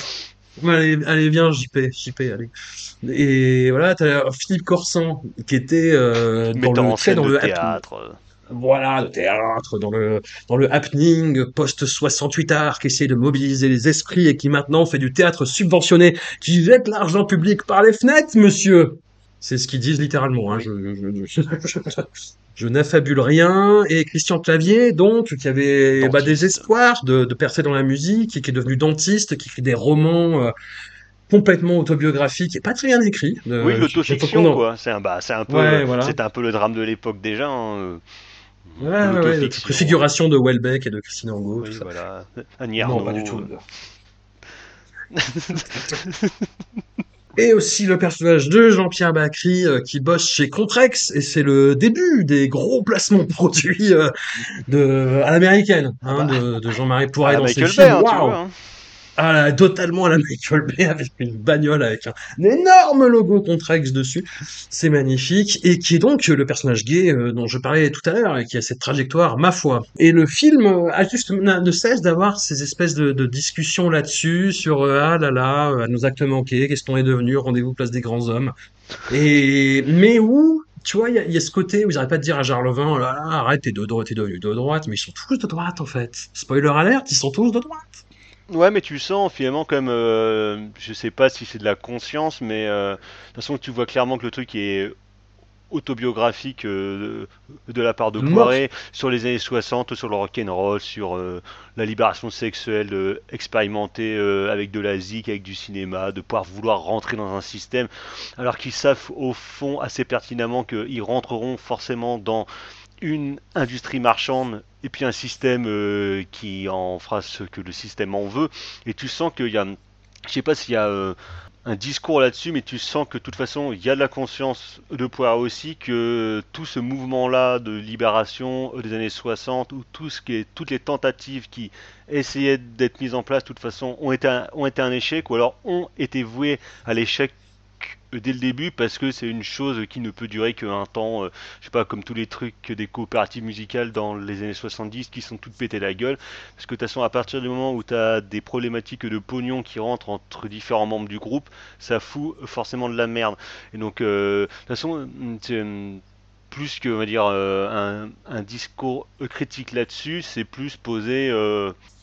Allez, allez, viens, JP, JP, allez. Et voilà, t'as Philippe Corsan qui était euh, dans le, en scène dans de le théâtre. euh. voilà, le théâtre, dans le, dans le happening post 68 art, qui essaie de mobiliser les esprits et qui maintenant fait du théâtre subventionné, qui jette l'argent public par les fenêtres, monsieur. C'est ce qu'ils disent littéralement, hein. Je, je, je, je, je n'affabule rien. Et Christian Clavier, donc, qui avait bah, des espoirs de, de percer dans la musique, et qui est devenu dentiste, qui écrit des romans, euh, complètement autobiographiques et pas très bien écrits. Euh, Oui, l'autofiction, quoi. C'est un, bah, un peu, Ouais, voilà. c'était un peu le drame de l'époque déjà. hein, euh. Ouais, L'autofiction. préfiguration de Welbeck et de Christine Angot, Oui, voilà. Non, pas du tout. Et aussi le personnage de Jean-Pierre Bacry euh, qui bosse chez Contrex et c'est le début des gros placements de produits euh, de à l'américaine hein, de, de Jean-Marie Poiret Ah, dans ses Michael films. Hein, hein. Ah là, totalement à la Michael Bay avec une bagnole avec un, énorme logo Contrex dessus. C'est magnifique. Et qui est donc le personnage gay euh, dont je parlais tout à l'heure et qui a cette trajectoire, ma foi. Et le film euh, a juste, ne cesse d'avoir ces espèces de, de discussions là-dessus sur euh, ah là là, euh, nos actes manqués, qu'est-ce qu'on est devenu, rendez-vous place des grands hommes. Et, mais où, tu vois, il y a, il y a ce côté où ils n'arrêtent pas de dire à Jarlevin, oh là là, arrête, t'es de droite, t'es devenu de droite, mais ils sont tous de droite en fait. Spoiler alerte, ils sont tous de droite. Ouais, mais tu sens finalement comme, euh, je sais pas si c'est de la conscience, mais euh, de toute façon tu vois clairement que le truc est autobiographique de, la part de Poiré sur les années 60, sur le rock'n'roll, sur la libération sexuelle expérimentée avec de la zik, avec du cinéma, de pouvoir vouloir rentrer dans un système, alors qu'ils savent au fond assez pertinemment qu'ils rentreront forcément dans une industrie marchande et puis un système euh, qui en fera ce que le système en veut. Et tu sens qu'il y a, je sais pas s'il y a euh, un discours là-dessus, mais tu sens que de toute façon, il y a de la conscience de poids aussi que tout ce mouvement-là de libération des années 60, ou tout ce qui est, toutes les tentatives qui essayaient d'être mises en place, de toute façon, ont été ont été un échec, ou alors ont été vouées à l'échec dès le début parce que c'est une chose qui ne peut durer qu'un temps, euh, je sais pas, comme tous les trucs des coopératives musicales dans les années 70 qui sont toutes pétées la gueule. Parce que de toute façon, à partir du moment où tu as des problématiques de pognon qui rentrent entre différents membres du groupe, ça fout forcément de la merde. Et donc, euh, de toute façon, c'est plus que on va dire euh, un, discours critique là-dessus, c'est plus poser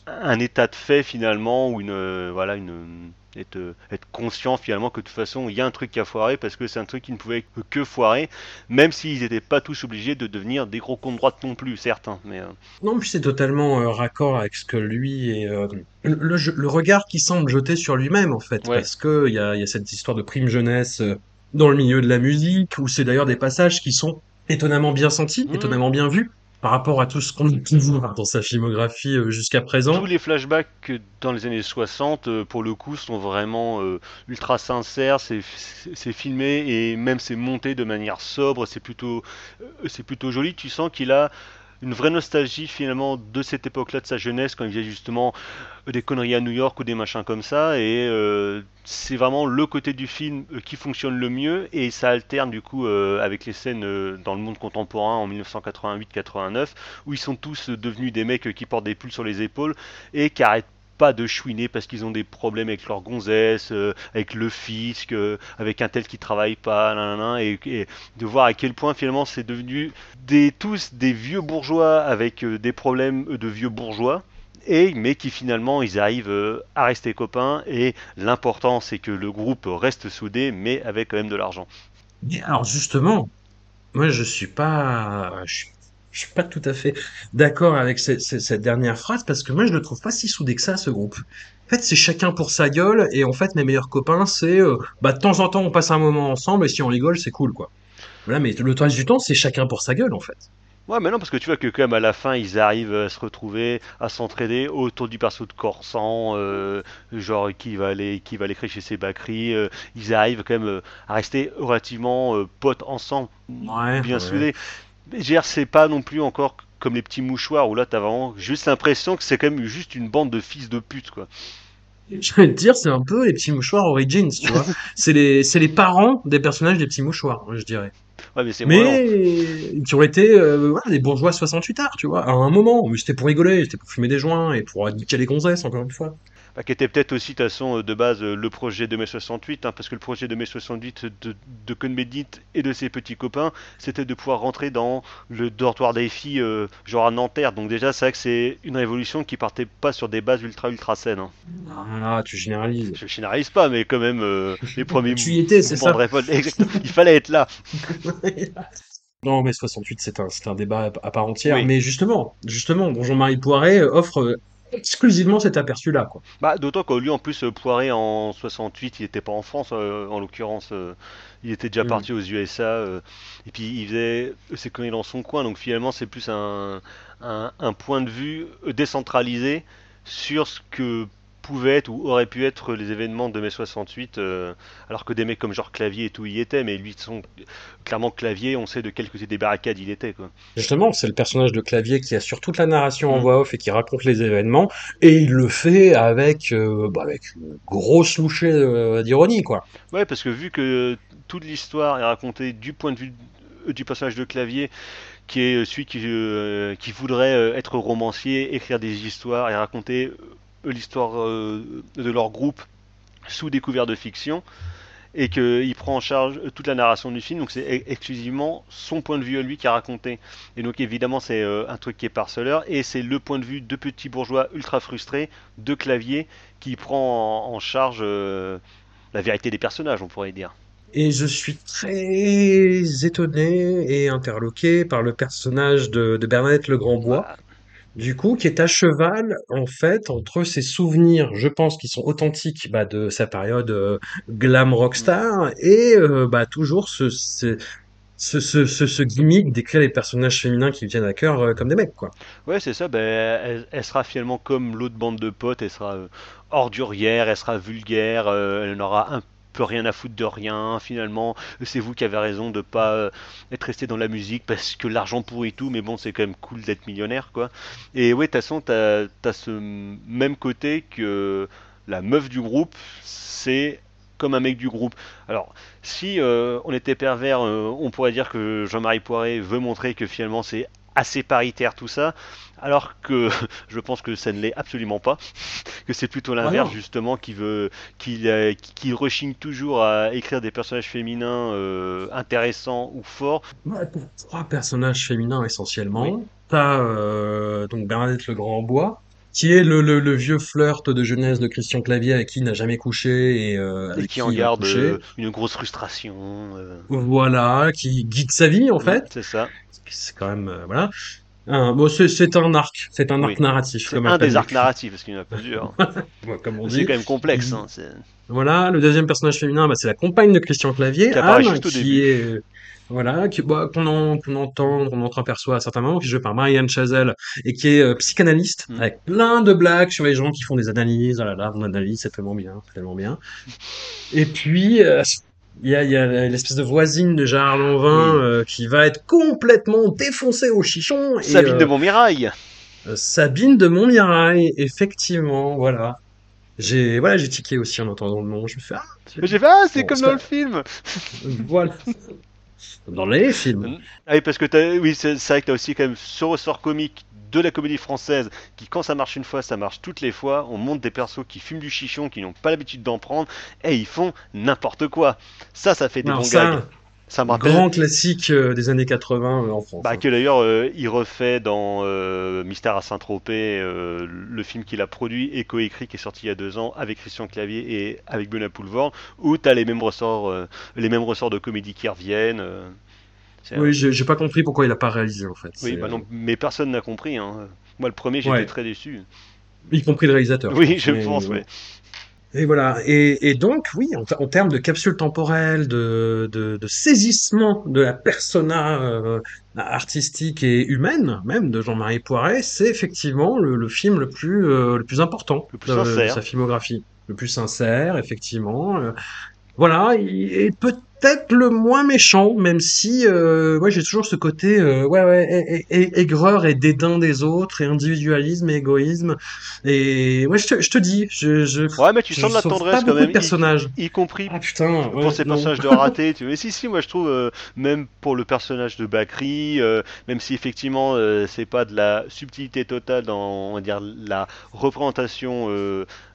un état de fait finalement ou une voilà une être, être conscient finalement que de toute façon il y a un truc qui a foiré parce que c'est un truc qui ne pouvait que foirer, même s'ils n'étaient pas tous obligés de devenir des gros cons de droite non plus, certains. Mais, euh. Non, puis c'est totalement euh, raccord avec ce que lui et euh, le, regard qui semble jeter sur lui-même en fait, parce que il y a, y a, cette histoire de prime jeunesse dans le milieu de la musique, où c'est d'ailleurs des passages qui sont étonnamment bien sentis, mmh. étonnamment bien vus par rapport à tout ce qu'on a dans sa filmographie euh, jusqu'à présent. Tous les flashbacks dans les années 60, euh, pour le coup, sont vraiment euh, ultra sincères. C'est filmé et même c'est monté de manière sobre. C'est plutôt, c'est plutôt joli. Tu sens qu'il a une vraie nostalgie finalement de cette époque-là de sa jeunesse quand il faisait justement euh, des conneries à New York ou des machins comme ça. Et euh, c'est vraiment le côté du film euh, qui fonctionne le mieux. Et ça alterne du coup avec les scènes dans le monde contemporain en 1988-89 où ils sont tous devenus des mecs qui portent des pulls sur les épaules et qui arrêtent pas de chouiner parce qu'ils ont des problèmes avec leur gonzesse, euh, avec le fisc, euh, avec un tel qui travaille pas, et, de voir à quel point finalement c'est devenu tous des vieux bourgeois avec euh, des problèmes de vieux bourgeois. Et, mais qui finalement ils arrivent à rester copains et l'important c'est que le groupe reste soudé mais avec quand même de l'argent. Alors justement, moi je suis pas, je suis pas tout à fait d'accord avec cette, dernière phrase parce que moi je le trouve pas si soudé que ça ce groupe. En fait, c'est chacun pour sa gueule et en fait mes meilleurs copains c'est euh, bah de temps en temps on passe un moment ensemble et si on rigole c'est cool quoi. Voilà, mais le reste du temps c'est chacun pour sa gueule en fait. Ouais, mais non, parce que tu vois que quand même à la fin, ils arrivent à se retrouver, à s'entraider autour du perso de Corsan, euh, genre qui va aller, qui va aller créer chez ses Bakri. Euh, ils arrivent quand même à rester relativement potes ensemble, ouais, bien soudés. C'est pas non plus encore comme les petits mouchoirs où là t'as vraiment juste l'impression que c'est quand même juste une bande de fils de pute quoi. Je vais te dire, c'est un peu les petits mouchoirs Origins, tu vois. c'est les, les parents des personnages des petits mouchoirs, je dirais. Ouais, mais c'est Mais qui ont été euh, voilà, des bourgeois 68 arts, tu vois, à un moment. Mais c'était pour rigoler, c'était pour fumer des joints et pour niquer les gonzesses, encore une fois. Bah, qui était peut-être aussi de façon euh, de base euh, le projet de mai 68, hein, parce que le projet de mai 68 de, de Cohn-Bendit et de ses petits copains, c'était de pouvoir rentrer dans le dortoir des filles, euh, genre à Nanterre. Donc déjà, c'est vrai que c'est une révolution qui partait pas sur des bases ultra ultra saines. Hein. Ah, tu généralises. Je généralise pas, mais quand même les premiers. tu y étais, c'est ça. Il fallait être là. Non, mais 68, c'est un, un débat à part entière. Mais justement, justement, Jean-Marie Poiret offre exclusivement cet aperçu-là. Quoi. Bah, D'autant qu'au lieu en plus euh, Poiré en 68, il n'était pas en France euh, en l'occurrence, euh, il était déjà mm. parti aux USA et puis il faisait ses conneries dans son coin. Donc finalement, c'est plus un, un, point de vue décentralisé sur ce que pouvaient être ou auraient pu être les événements de mai 68, euh, alors que des mecs comme genre Clavier et tout y étaient, mais lui, sont clairement Clavier, on sait de quel côté des barricades il était. Quoi. Justement, c'est le personnage de Clavier qui assure toute la narration en mm. voix off et qui raconte les événements, et il le fait avec, euh, bah, avec une grosse louchée euh, d'ironie, quoi. Ouais, parce que vu que toute l'histoire est racontée du point de vue du personnage de Clavier, qui est celui qui, qui voudrait être romancier, écrire des histoires et raconter l'histoire euh, de leur groupe sous découvert de fiction et qu'il prend en charge toute la narration du film, donc c'est exclusivement son point de vue à lui qui a raconté. Et donc évidemment c'est euh, un truc qui est parceleur, et c'est le point de vue de petits bourgeois ultra frustrés, de clavier, qui prend en, charge euh, la vérité des personnages, on pourrait dire. Et je suis très étonné et interloqué par le personnage de, de Bernadette Legrandbois, Bah, du coup, qui est à cheval, en fait, entre ses souvenirs, je pense, qui sont authentiques bah, de sa période euh, glam rockstar, et euh, bah, toujours ce, ce, ce, ce, gimmick d'écrire les personnages féminins qui lui tiennent à cœur euh, comme des mecs, quoi. Ouais, c'est ça. Ben, elle, elle sera finalement comme l'autre bande de potes. Elle sera euh, ordurière, elle sera vulgaire, elle n'aura un peu rien à foutre de rien. Finalement, c'est vous qui avez raison de pas euh, être resté dans la musique parce que l'argent pourrit tout. Mais bon, c'est quand même cool d'être millionnaire, quoi. Et ouais, de toute façon, t'as, ce même côté que la meuf du groupe, c'est comme un mec du groupe. Alors, si euh, on était pervers, euh, on pourrait dire que Jean-Marie Poiré veut montrer que finalement c'est assez paritaire tout ça, alors que je pense que ça ne l'est absolument pas, que c'est plutôt l'inverse justement qui veut, qui, euh, qui, rechigne toujours à écrire des personnages féminins euh, intéressants ou forts. Ouais, pour trois personnages féminins Oui. essentiellement. T'as euh, donc Bernadette Legrandbois, qui est le, le, le vieux flirt de jeunesse de Christian Clavier avec qui il n'a jamais couché et euh, Et avec qui en qui garde euh, une grosse frustration. euh. Voilà, qui guide sa vie en fait. c'est ça. C'est quand même voilà. Un- bon, c'est un arc, c'est un arc Oui. narratif C'est un des arcs narratifs, parce qu'il y en a plusieurs. comme on C'est quand même complexe. Hein, Voilà, le deuxième personnage féminin, bah, c'est la compagne de Christian Clavier, qui Anne, juste au qui début. est voilà, bah, qu'on en- qu'on entend, qu'on entreaperçoit à certains moments, qui est jouée par Marianne Chazelle et qui est euh, psychanalyste Mm. avec plein de blagues sur les gens qui font des analyses. Oh là là, mon analyse, c'est tellement bien, c'est tellement bien. Et puis euh, il y a, il y a l'espèce de voisine de Gérard Lanvin Oui. euh, qui va être complètement défoncée au chichon et Sabine de euh, Montmirail. euh, Sabine de Montmirail, effectivement, voilà. J'ai voilà, j'ai tiqué aussi en entendant le nom. Je me fais ah, J'ai fait Ah, c'est bon, comme dans le film. voilà. Dans les films. Ah oui, parce que oui, c'est c'est vrai que t'as aussi quand même ce ressort comique de la comédie française qui, quand ça marche une fois, ça marche toutes les fois. On monte des persos qui fument du chichon, qui n'ont pas l'habitude d'en prendre, et ils font n'importe quoi. Ça, ça fait des Alors bons gags. ça, Ça me rappelle grand classique euh, des années 80 euh, en France. Bah, hein. que d'ailleurs euh, il refait dans Mystère à Saint-Tropez, le film qu'il a produit et coécrit qui est sorti il y a deux ans avec Christian Clavier et avec Benoît Poulvord, où t'as les mêmes ressorts, les mêmes ressorts de comédie qui reviennent. Oui, j'ai pas compris pourquoi il a pas réalisé en fait. oui, bah euh, non, mais personne n'a compris. Hein. Moi, le premier, j'étais ouais, très déçu. y compris le réalisateur, Oui, je Mais pense, ouais. Et voilà. Et, et donc, oui, en, en termes de capsule temporelle, de, de, de saisissement de la persona euh, artistique et humaine, même de Jean-Marie Poiret, c'est effectivement le, le film le plus, euh, le plus important Le plus de, de sa filmographie. Le plus sincère, effectivement. euh, Voilà, il est peut-être le moins méchant, même si euh, ouais, j'ai toujours ce côté euh, ouais ouais ai- ai- ai- aigreur et dédain des autres et individualisme et égoïsme et ouais je te, je te dis je je Ouais, mais tu sens de la tendresse quand même, de y, y compris Ah putain, pour ouais, ces non. personnages de raté. Tu... Mais si, si, moi je trouve, euh, même pour le personnage de Bakri, euh, même si effectivement c'est pas de la subtilité totale dans on va dire, la représentation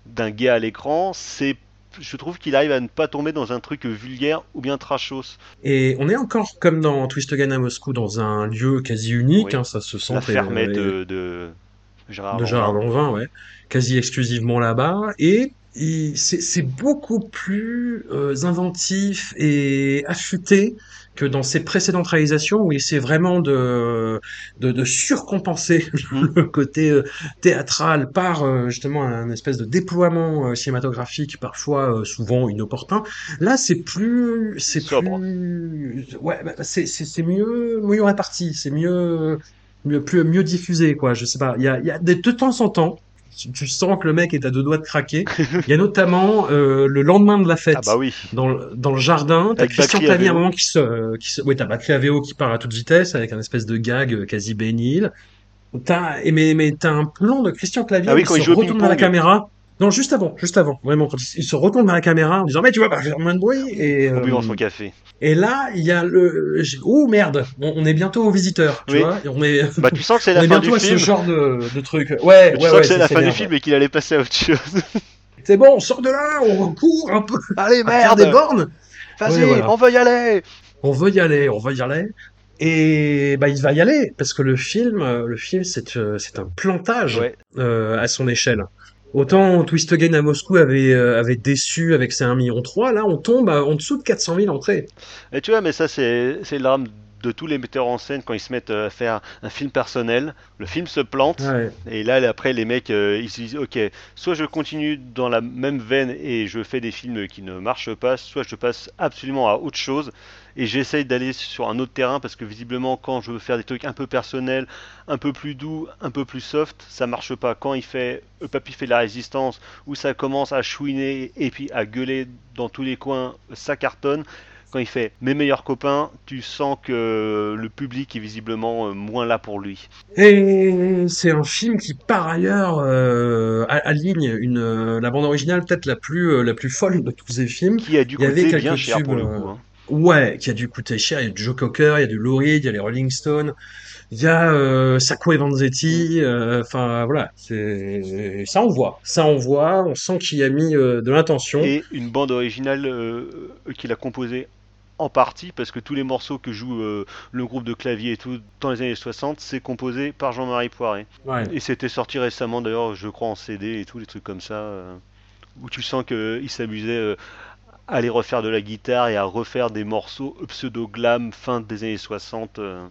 d'un gay à l'écran, c'est je trouve qu'il arrive à ne pas tomber dans un truc vulgaire ou bien trashos. Et on est encore comme dans Twist Again à Moscou dans un lieu quasi unique, Oui. hein, ça se La sent fermette et- euh, de Gérard de Gérard Lanvin. Ouais, quasi exclusivement là-bas, et c'est beaucoup plus euh, inventif et affûté que dans ses précédentes réalisations où il essaie vraiment de, de, de surcompenser Hmm, le côté euh, théâtral par euh, justement un espèce de déploiement euh, cinématographique parfois souvent inopportun. Là, c'est plus, c'est plus, ouais, bah, c'est c'est c'est mieux, mieux réparti, c'est mieux mieux, plus, mieux diffusé, quoi. Je sais pas. Il y a, il y a des, de temps en temps, tu, tu sens que le mec est à deux doigts de craquer. Il y a notamment euh, le lendemain de la Ah bah fête. oui. Dans le, dans le jardin, t'as Christian à Clavier à un moment qui se, euh, qui se, ouais, t'as Bakri à qui part à toute vitesse avec un espèce de gag euh, quasi bénil. T'as, et mais, mais t'as un plan de Christian Clavier Ah oui, quand se retourne vers la caméra. Non, juste avant, juste avant, vraiment, quand il, se retourne vers la caméra en disant, mais tu vas pas faire moins de bruit, et, En buvant son euh, café. et là, il y a le, oh merde, on, on est bientôt aux visiteurs, tu Oui. vois, et on est, Bah tu sens que c'est on la est fin du à ce film. genre de, de truc. Ouais, Tu ouais, sens ouais, que c'est la fin du film et qu'il allait passer à autre chose. C'est bon, on sort de là, on court un peu Allez, faire des merde bornes. Ouais, Vas-y, voilà. on veut y aller On veut y aller, on veut y aller. Et bah il va y aller parce que le film, euh, le film c'est euh, c'est un plantage Ouais. euh, à son échelle. Autant Twist Again à Moscou avait, euh, avait déçu avec ses 1,3 million, là on tombe à- en dessous de 400 000 entrées. Et tu vois, mais ça, c'est le drame de tous les metteurs en scène quand ils se mettent euh, à faire un film personnel. Le film se plante, Ouais. et là, après, les mecs, euh, ils se disent, ok, soit je continue dans la même veine et je fais des films qui ne marchent pas, soit je passe absolument à autre chose et j'essaye d'aller sur un autre terrain parce que visiblement, quand je veux faire des trucs un peu personnels, un peu plus doux, un peu plus soft, ça marche pas. Quand il fait, euh, Papy fait la résistance, où ça commence à chouiner et puis à gueuler dans tous les coins, ça cartonne. Quand il fait mes meilleurs copains, tu sens que le public est visiblement euh, moins là pour lui. Et c'est un film qui, par ailleurs, euh, aligne une, euh, la bande originale peut-être la plus, la plus folle de tous ces films. Qui a dû Il y avait coûter bien quelques cher tubes, pour le coup. hein. ouais, qui a dû coûter cher. Il y a du Joe Cocker, il y a du Lou Reed, il y a les Rolling Stones, il y a euh, Sacco et Vanzetti. euh, Enfin, voilà, c'est ça on voit, ça on voit. On sent qu'il y a mis euh, de l'intention. Et une bande originale qu'il a composée en partie, parce que tous les morceaux que joue euh, le groupe de clavier et tout dans les années 60, c'est composé par Jean-Marie Poiré. Ouais. Et c'était sorti récemment d'ailleurs, je crois, en CD et tous les trucs comme ça, euh, où tu sens qu'il s'amusait euh, à aller refaire de la guitare et à refaire des morceaux pseudo-glam fin des années 60, euh,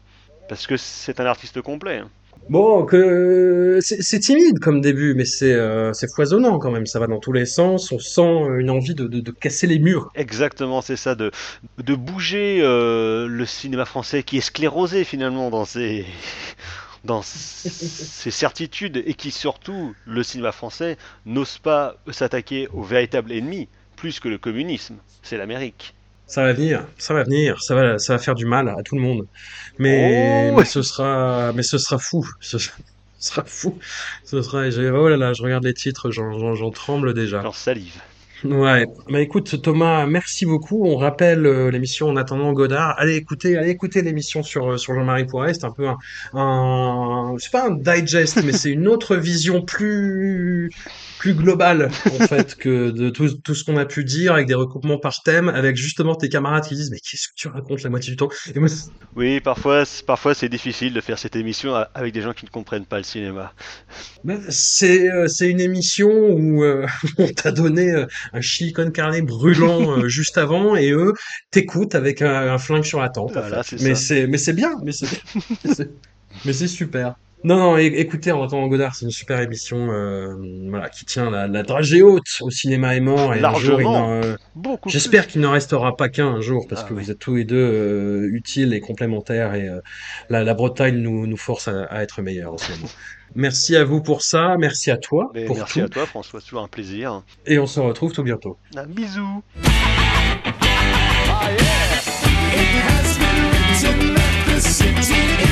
parce que c'est un artiste complet. hein. Bon, que c'est timide comme début, mais c'est euh, c'est foisonnant quand même. Ça va dans tous les sens. On sent une envie de, de, de casser les murs. Exactement, c'est ça, de, de bouger euh, le cinéma français qui est sclérosé finalement dans ses, dans ses certitudes et qui surtout, le cinéma français, n'ose pas s'attaquer au véritable ennemi, plus que le communisme, c'est l'Amérique. Ça va venir, ça va venir, ça va, ça va faire du mal à tout le monde. Mais, Oh mais ce sera, mais ce sera fou, ce sera fou. Ce sera, oh là là, je regarde les titres, j'en, j'en, j'en tremble déjà. J'en salive. Ouais. Bah écoute, Thomas, merci beaucoup. On rappelle euh, l'émission En attendant Godard. Allez écouter, allez écouter l'émission sur euh, sur Jean-Marie Poiret. C'est un peu un, un, c'est pas un digest, mais c'est une autre vision plus plus globale en fait que de tout, tout ce qu'on a pu dire avec des recoupements par thème, avec justement tes camarades qui disent mais qu'est-ce que tu racontes la moitié du temps? Et moi, Oui, parfois, parfois c'est difficile de faire cette émission a- avec des gens qui ne comprennent pas le cinéma. bah, c'est euh, c'est une émission où euh, on t'a donné euh, un chili con carne brûlant euh, juste avant et eux t'écoutent avec un, un flingue sur la tempe. en fait. Mais c'est mais c'est bien, mais c'est mais c'est super. Non, non, écoutez, en attendant Godard, c'est une super émission euh, voilà, qui tient la, la dragée haute au cinéma mort et un Largement. euh, Beaucoup j'espère qu'il n'en restera pas qu'un un jour parce Ah que oui. vous êtes tous les deux euh, utiles et complémentaires et euh, la, la Bretagne nous, nous force à, à être meilleurs en ce moment. Merci à vous pour ça, merci à toi Mais pour merci tout à toi, François, c'est toujours un plaisir. et on se retrouve tout bientôt. Un bisou. It has